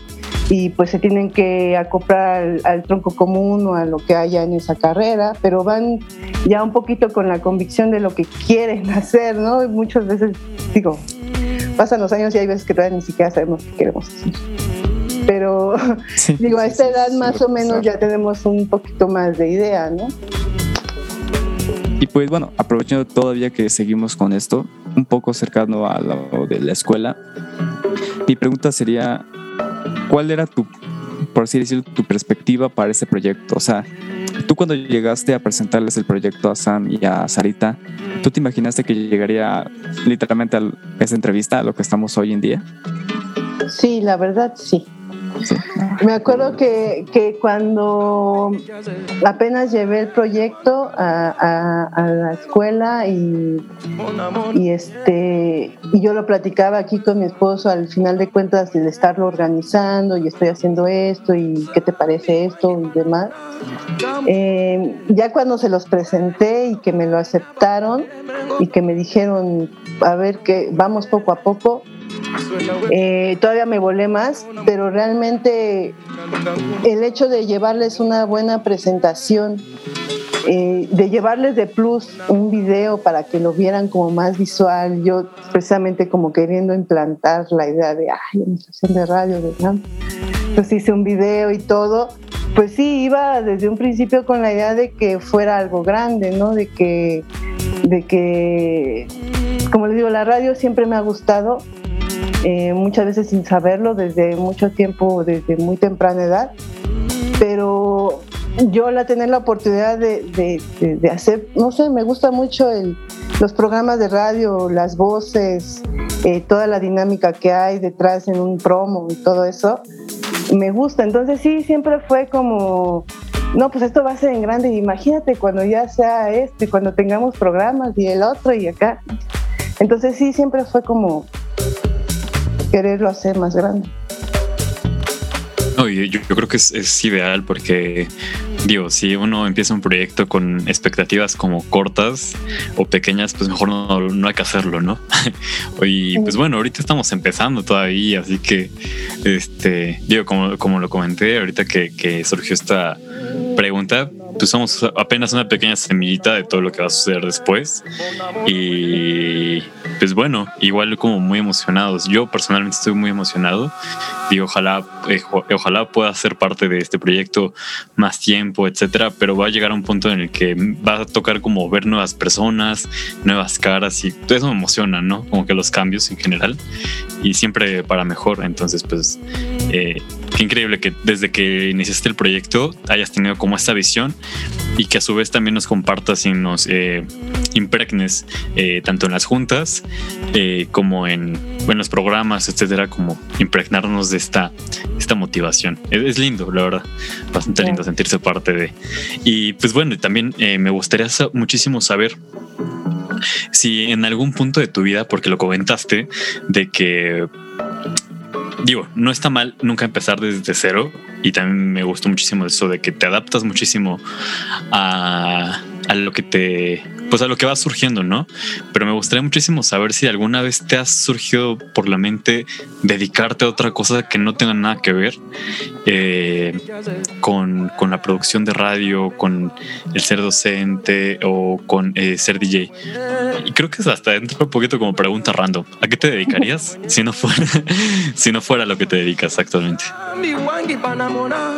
y pues se tienen que acoplar al, tronco común o a lo que haya en esa carrera, pero van ya un poquito con la convicción de lo que quieren hacer, ¿no? Y muchas veces, digo, pasan los años y hay veces que todavía ni siquiera sabemos qué queremos hacer. Pero digo, a esta edad más o menos ya tenemos un poquito más de idea, ¿no? Y pues bueno, aprovechando todavía que seguimos con esto, un poco cercano a lo de la escuela, mi pregunta sería, ¿cuál era tu, por así decirlo, tu perspectiva para este proyecto? O sea, tú cuando llegaste a presentarles el proyecto a Sam y a Sarita, ¿tú te imaginaste que llegaría literalmente a esa entrevista, a lo que estamos hoy en día? Sí, la verdad sí. Me acuerdo que, que, cuando apenas llevé el proyecto a, la escuela y, este y yo lo platicaba aquí con mi esposo al final de cuentas de estarlo organizando y estoy haciendo esto y qué te parece esto y demás. Eh, ya cuando se los presenté y que me lo aceptaron y que me dijeron a ver que vamos poco a poco, eh, todavía me volé más, pero realmente el hecho de llevarles una buena presentación, eh, de llevarles de plus un video para que lo vieran como más visual, yo precisamente como queriendo implantar la idea de, ay, una estación de radio, ¿verdad? Entonces hice un video y todo, pues sí, iba desde un principio con la idea de que fuera algo grande, ¿no? De que, de que, como les digo, la radio siempre me ha gustado, eh, muchas veces sin saberlo desde mucho tiempo, desde muy temprana edad, pero yo la tener la oportunidad de, de, hacer, no sé, me gusta mucho el, los programas de radio, las voces, eh, toda la dinámica que hay detrás en un promo y todo eso, me gusta. Entonces sí, siempre fue como, no, pues esto va a ser en grande. Imagínate cuando ya sea esto y cuando tengamos programas y el otro y acá. Entonces sí, siempre fue como, quererlo hacer más grande. No, yo, yo, creo que es, ideal porque, digo, si uno empieza un proyecto con expectativas como cortas o pequeñas, pues mejor no, no hay que hacerlo, ¿no? y pues bueno, ahorita estamos empezando todavía, así que, este, digo, como, como lo comenté, ahorita que, que surgió esta pregunta, pues somos apenas una pequeña semillita de todo lo que va a suceder después. Y pues bueno, igual como muy emocionados. Yo personalmente estoy muy emocionado y ojalá, eh, ojalá pueda ser parte de este proyecto más tiempo, etcétera, pero va a llegar a un punto en el que va a tocar como ver nuevas personas, nuevas caras y eso me emociona, ¿no? Como que los cambios en general y siempre para mejor. Entonces, pues, eh, qué increíble que desde que iniciaste el proyecto hayas tenido como esta visión y que a su vez también nos compartas y nos eh, impregnes eh, tanto en las juntas eh, como en, en, los programas, etcétera, como impregnarnos de esta, esta motivación. Es, lindo, la verdad, bastante lindo sentirse parte de. Y pues bueno, también me gustaría muchísimo saber si en algún punto de tu vida, porque lo comentaste, de que digo, no está mal nunca empezar desde cero y también me gustó muchísimo eso de que te adaptas muchísimo a, a lo que te pues a lo que va surgiendo, ¿no? Pero me gustaría muchísimo saber si alguna vez te has surgido por la mente dedicarte a otra cosa que no tenga nada que ver eh, con, con, la producción de radio, con el ser docente o con eh, ser DJ. Y creo que es hasta dentro un poquito como pregunta random. ¿A qué te dedicarías si no fuera, si no fuera lo que te dedicas actualmente?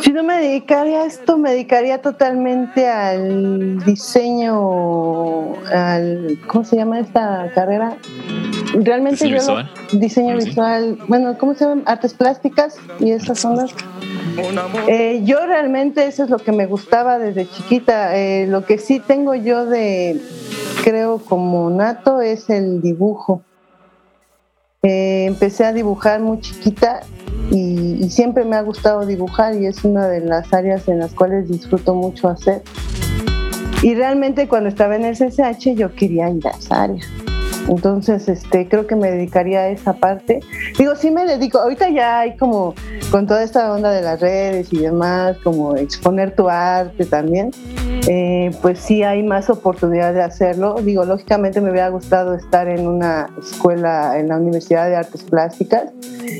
Si no me dedicaría a esto, me dedicaría totalmente al diseño al, ¿cómo se llama esta carrera? Realmente diseño visual, diseño visual bueno, ¿cómo se llaman? Artes plásticas y esas ondas. Eh, yo realmente eso es lo que me gustaba desde chiquita. Eh, lo que sí tengo yo de creo como nato es el dibujo. Eh, empecé a dibujar muy chiquita y, y, siempre me ha gustado dibujar y es una de las áreas en las cuales disfruto mucho hacer. Y realmente cuando estaba en el CCH yo quería ir a esa área. Entonces, este, creo que me dedicaría a esa parte. Digo, sí me dedico, ahorita ya hay como con toda esta onda de las redes y demás, como exponer tu arte también, eh, pues sí hay más oportunidad de hacerlo. Digo, lógicamente me hubiera gustado estar en una escuela, en la Universidad de Artes Plásticas.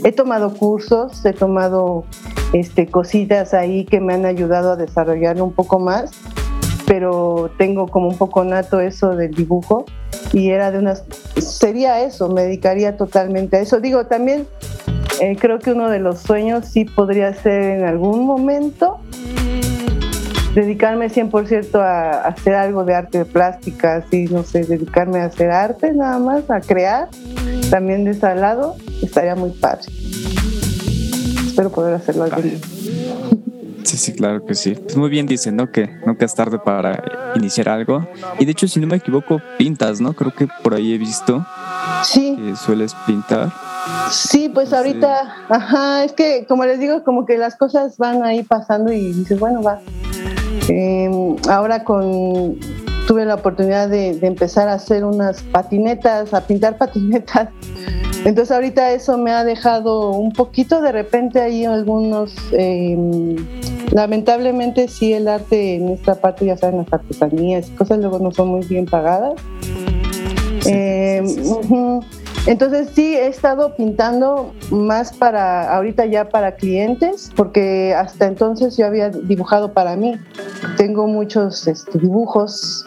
He tomado cursos, he tomado este, cositas ahí que me han ayudado a desarrollarlo un poco más pero tengo como un poco nato eso del dibujo y era de unas, sería eso, me dedicaría totalmente a eso. Digo, también eh, creo que uno de los sueños sí podría ser en algún momento dedicarme 100% a, hacer algo de arte de plástica, así, no sé, dedicarme a hacer arte nada más, a crear, también de ese lado, estaría muy padre. Espero poder hacerlo algún día. Sí, sí, claro que sí. Pues muy bien dicen, ¿no? Que nunca es tarde para iniciar algo. Y de hecho, si no me equivoco, pintas, ¿no? Creo que por ahí he visto sí. que sueles pintar. Sí, pues ahorita, ajá, es que como les digo, como que las cosas van ahí pasando y dices, bueno, va. Eh, ahora con tuve la oportunidad de, de, empezar a hacer unas patinetas, a pintar patinetas. Entonces ahorita eso me ha dejado un poquito de repente ahí algunos eh, lamentablemente sí el arte en esta parte, ya saben, las artesanías, cosas luego no son muy bien pagadas. Sí, eh, sí, sí, uh -huh. Entonces sí he estado pintando más para ahorita ya para clientes, porque hasta entonces yo había dibujado para mí. Tengo muchos este, dibujos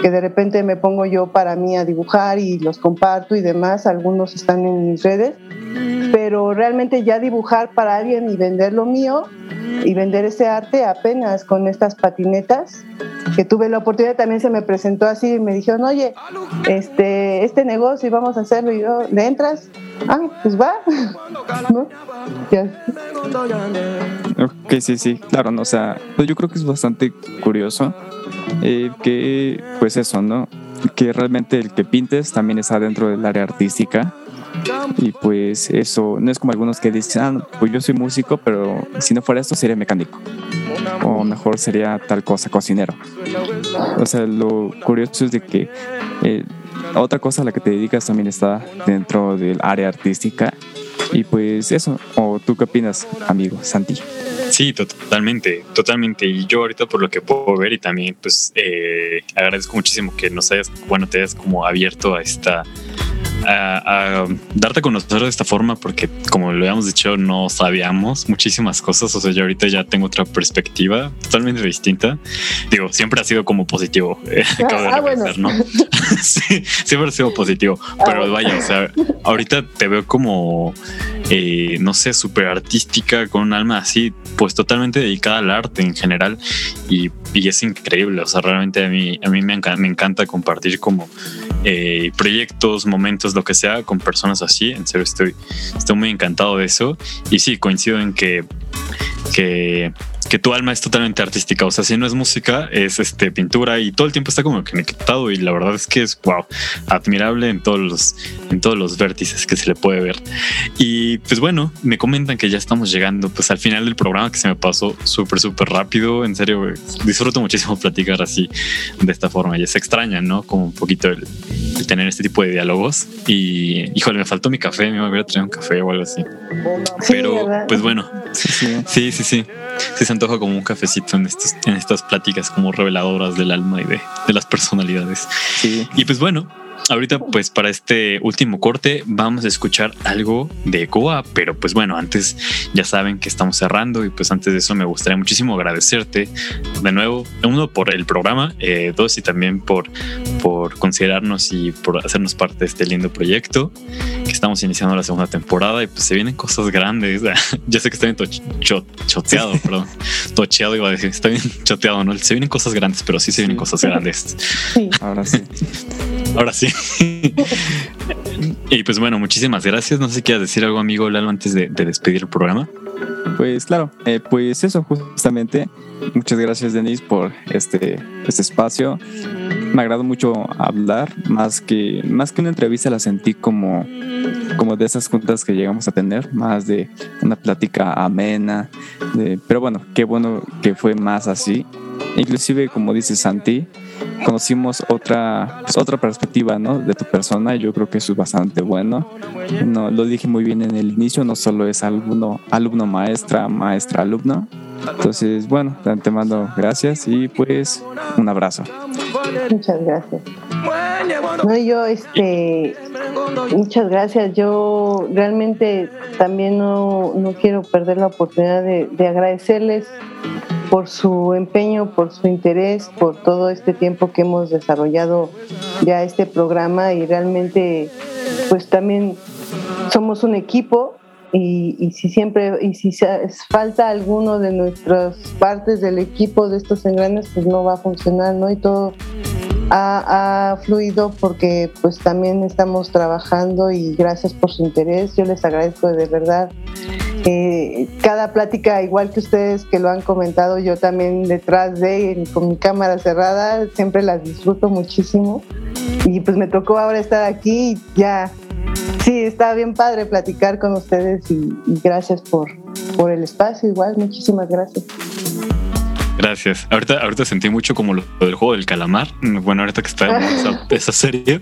que de repente me pongo yo para mí a dibujar y los comparto y demás. Algunos están en mis redes, pero realmente ya dibujar para alguien y vender lo mío y vender ese arte apenas con estas patinetas que tuve la oportunidad también se me presentó así y me dijeron oye este este negocio y vamos a hacerlo y yo le entras ah pues va ¿no? ya. ok sí sí claro no o sea pues yo creo que es bastante curioso eh, que pues eso no que realmente el que pintes también está dentro del área artística y pues eso, no es como algunos que dicen, ah, pues yo soy músico, pero si no fuera esto sería mecánico. O mejor sería tal cosa, cocinero. O sea, lo curioso es de que eh, otra cosa a la que te dedicas también está dentro del área artística. Y pues eso, o tú qué opinas, amigo Santi. Sí, totalmente, totalmente. Y yo ahorita por lo que puedo ver y también pues eh, agradezco muchísimo que nos hayas, bueno, te hayas como abierto a esta a, a, darte a conocer de esta forma porque como lo habíamos dicho no sabíamos muchísimas cosas o sea yo ahorita ya tengo otra perspectiva totalmente distinta digo siempre ha sido como positivo eh, acabo de ah, bueno. ¿no? sí, siempre ha sido positivo pero ah, vaya o sea ahorita te veo como eh, no sé súper artística con un alma así pues totalmente dedicada al arte en general y, y es increíble o sea realmente a mí a mí me, encanta, me encanta compartir como eh, proyectos momentos lo que sea con personas así. En serio, estoy, estoy muy encantado de eso. Y sí, coincido en que, que, que tu alma es totalmente artística. O sea, si no es música, es este pintura y todo el tiempo está como conectado. Y la verdad es que es wow, admirable en todos los, en todos los vértices que se le puede ver. Y pues bueno, me comentan que ya estamos llegando pues al final del programa que se me pasó súper, súper rápido. En serio, disfruto muchísimo platicar así de esta forma. Y es extraña, ¿no? Como un poquito el, el tener este tipo de diálogos. Y híjole, me faltó mi café, me hubiera traído un café o algo así. Pero sí, pues bueno, sí, sí, sí. sí. sí se antoja como un cafecito en, estos, en estas pláticas como reveladoras del alma y de, de las personalidades. Sí. Y pues bueno, ahorita pues para este último corte vamos a escuchar algo de Goa, pero pues bueno, antes ya saben que estamos cerrando y pues antes de eso me gustaría muchísimo agradecerte de nuevo, uno por el programa, eh, dos y también por, por considerarnos y por hacernos parte de este lindo proyecto que estamos iniciando la segunda temporada y pues se vienen cosas grandes, ya sé que está bien to cho choteado, perdón, tocheado iba a decir, está bien choteado, ¿no? Se vienen cosas grandes, pero sí se vienen cosas grandes. Sí. Ahora sí. Ahora sí. y pues bueno, muchísimas gracias. No sé si quieres decir algo, amigo Lalo, antes de, de despedir el programa. Pues claro, eh, pues eso justamente. Muchas gracias, Denise, por este, este espacio. me agradó mucho hablar, más que, más que una entrevista la sentí como, como de esas juntas que llegamos a tener, más de una plática amena, pero bueno, qué bueno que fue más así. Inclusive, como dice Santi, conocimos otra, pues, otra perspectiva ¿no? de tu persona y yo creo que eso es bastante bueno. No, lo dije muy bien en el inicio, no solo es alumno, alumno maestra, maestra alumno. Entonces, bueno, te mando gracias y pues un abrazo. Muchas gracias. No, yo, este, muchas gracias. Yo realmente también no, no quiero perder la oportunidad de, de agradecerles por su empeño, por su interés, por todo este tiempo que hemos desarrollado ya este programa y realmente pues también somos un equipo y, si siempre y si falta alguno de nuestras partes del equipo de estos engranes pues no va a funcionar, ¿no? Y todo ha, ha, fluido porque pues también estamos trabajando y gracias por su interés. Yo les agradezco de verdad eh, cada plática, igual que ustedes que lo han comentado, yo también detrás de, con mi cámara cerrada, siempre las disfruto muchísimo. Y pues me tocó ahora estar aquí y ya, sí, está bien padre platicar con ustedes y, y gracias por, por el espacio, igual, muchísimas gracias. Gracias. Ahorita, ahorita sentí mucho como lo del juego del calamar. Bueno, ahorita que está esa, esa, serie,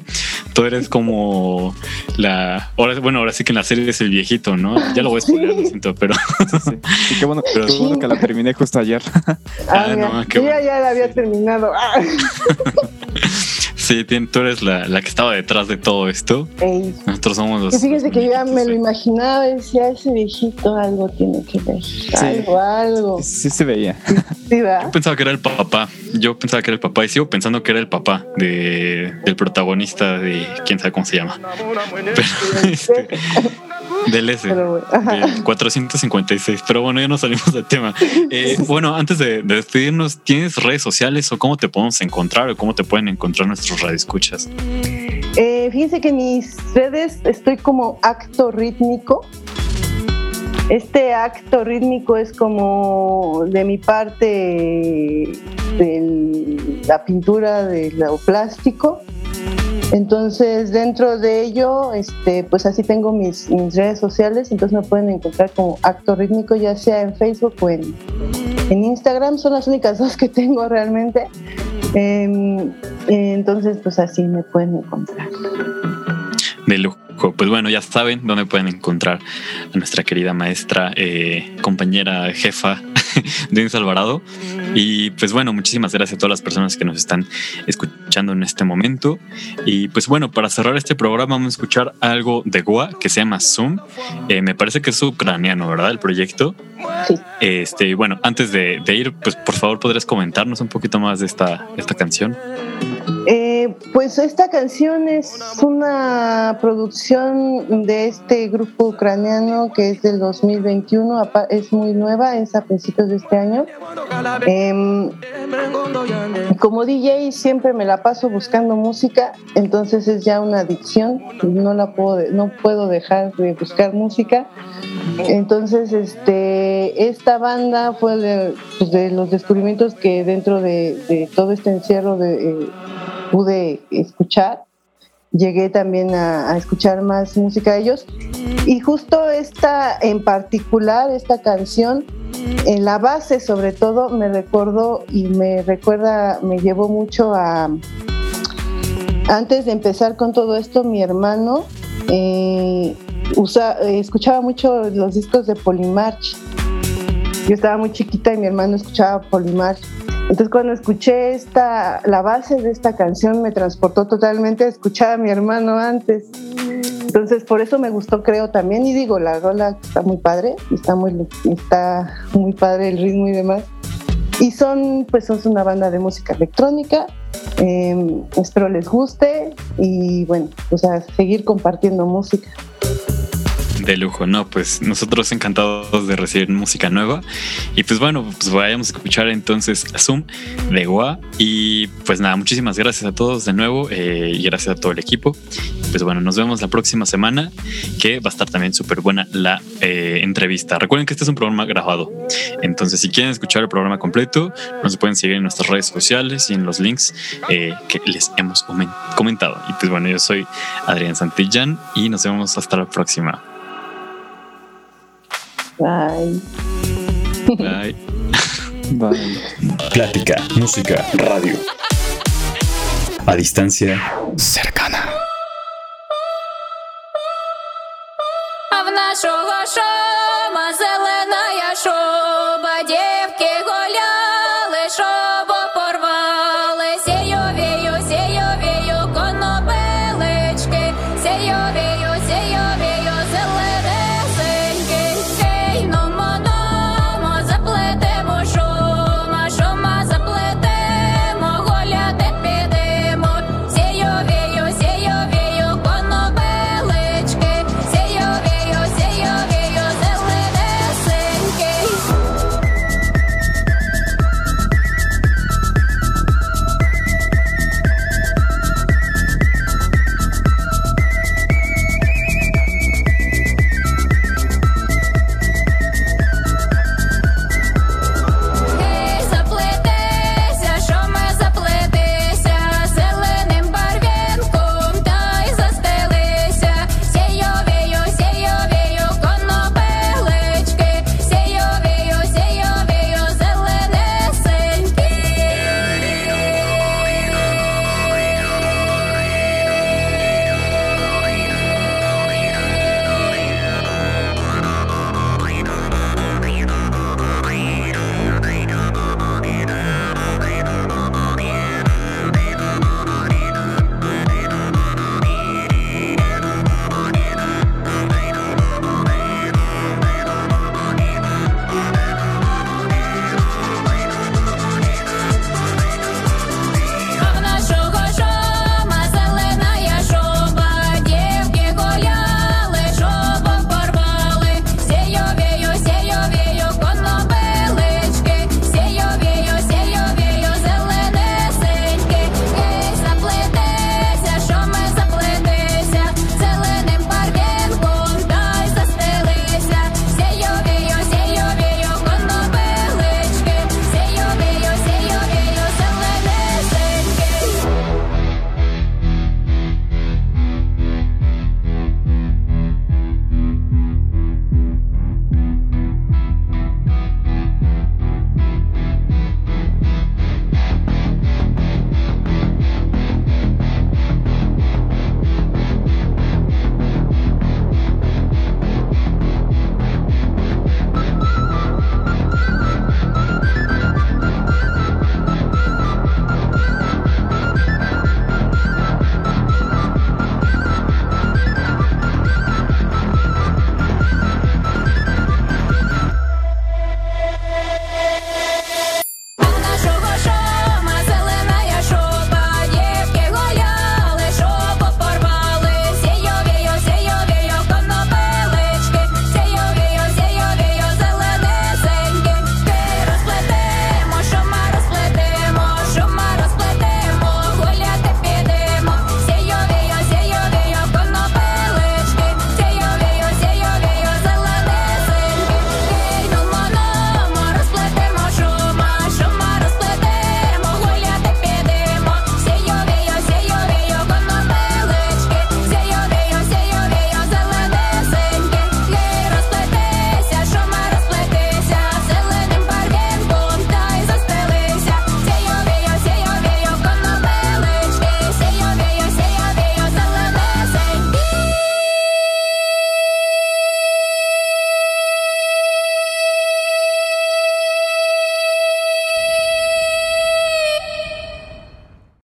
tú eres como la. Ahora, bueno, ahora sí que en la serie es el viejito, ¿no? Ya lo voy a explicar, lo siento, pero. Sí, sí. qué bueno, pero, qué bueno que la terminé justo ayer. Ah, ah no, qué bueno. ya la había terminado. Sí, tú eres la, la, que estaba detrás de todo esto. Ey. Nosotros somos los. Y fíjese que yo ya me lo imaginaba y decía, ese viejito algo tiene que ver. Sí. Algo, algo. Sí, se veía. Sí, ¿verdad? Yo pensaba que era el papá. Yo pensaba que era el papá y sigo pensando que era el papá de, del protagonista de quién sabe cómo se llama. Pero, este, del S, bueno. del 456. Pero bueno, ya no salimos del tema. Eh, bueno, antes de, de, despedirnos, ¿tienes redes sociales o cómo te podemos encontrar o cómo te pueden encontrar nuestros radioescuchas? Eh, fíjense que en mis redes estoy como acto rítmico. Este acto rítmico es como de mi parte de la pintura de lo plástico entonces, dentro de ello, este, pues así tengo mis, redes sociales, entonces me pueden encontrar como acto rítmico, ya sea en Facebook o en, en Instagram, son las únicas dos que tengo realmente. Eh, entonces, pues así me pueden encontrar. De lujo. Pues bueno, ya saben dónde pueden encontrar a nuestra querida maestra, eh, compañera, jefa Denis Alvarado. Y pues bueno, muchísimas gracias a todas las personas que nos están escuchando en este momento. Y pues bueno, para cerrar este programa vamos a escuchar algo de Goa que se llama Zoom. Eh, me parece que es ucraniano, ¿verdad? El proyecto. Sí. Este, bueno, antes de, de, ir, pues por favor podrías comentarnos un poquito más de esta, esta canción. Eh, pues esta canción es una producción de este grupo ucraniano que es del 2021, es muy nueva, es a principios de este año. Eh, como DJ siempre me la paso buscando música, entonces es ya una adicción, no la puedo, no puedo dejar de buscar música. Entonces, este, esta banda fue de, pues los descubrimientos que dentro de, de todo este encierro de, eh, pude escuchar. Llegué también a, escuchar más música de ellos. Y justo esta en particular, esta canción, en la base sobre todo, me recordó y me recuerda, me llevó mucho a... Antes de empezar con todo esto, mi hermano eh, escuchaba mucho los discos de Polymarch. Yo estaba muy chiquita y mi hermano escuchaba Polymarch. Entonces cuando escuché esta, la base de esta canción me transportó totalmente a escuchar a mi hermano antes. Entonces por eso me gustó creo también y digo, la rola está muy padre, está muy, está muy padre el ritmo y demás. Y son, pues son una banda de música electrónica. Eh, espero les guste y bueno, pues a seguir compartiendo música. De lujo, no, pues nosotros encantados de recibir música nueva. Y pues bueno, pues vayamos a escuchar entonces Zoom de Goa. Y pues nada, muchísimas gracias a todos de nuevo eh, y gracias a todo el equipo. Pues bueno, nos vemos la próxima semana, que va a estar también súper buena la eh, entrevista. Recuerden que este es un programa grabado. Entonces, si quieren escuchar el programa completo, nos pueden seguir en nuestras redes sociales y en los links eh, que les hemos comentado. Y pues bueno, yo soy Adrián Santillán y nos vemos hasta la próxima. Bye. Bye. Bye. Plática, música, radio. A distancia cercana.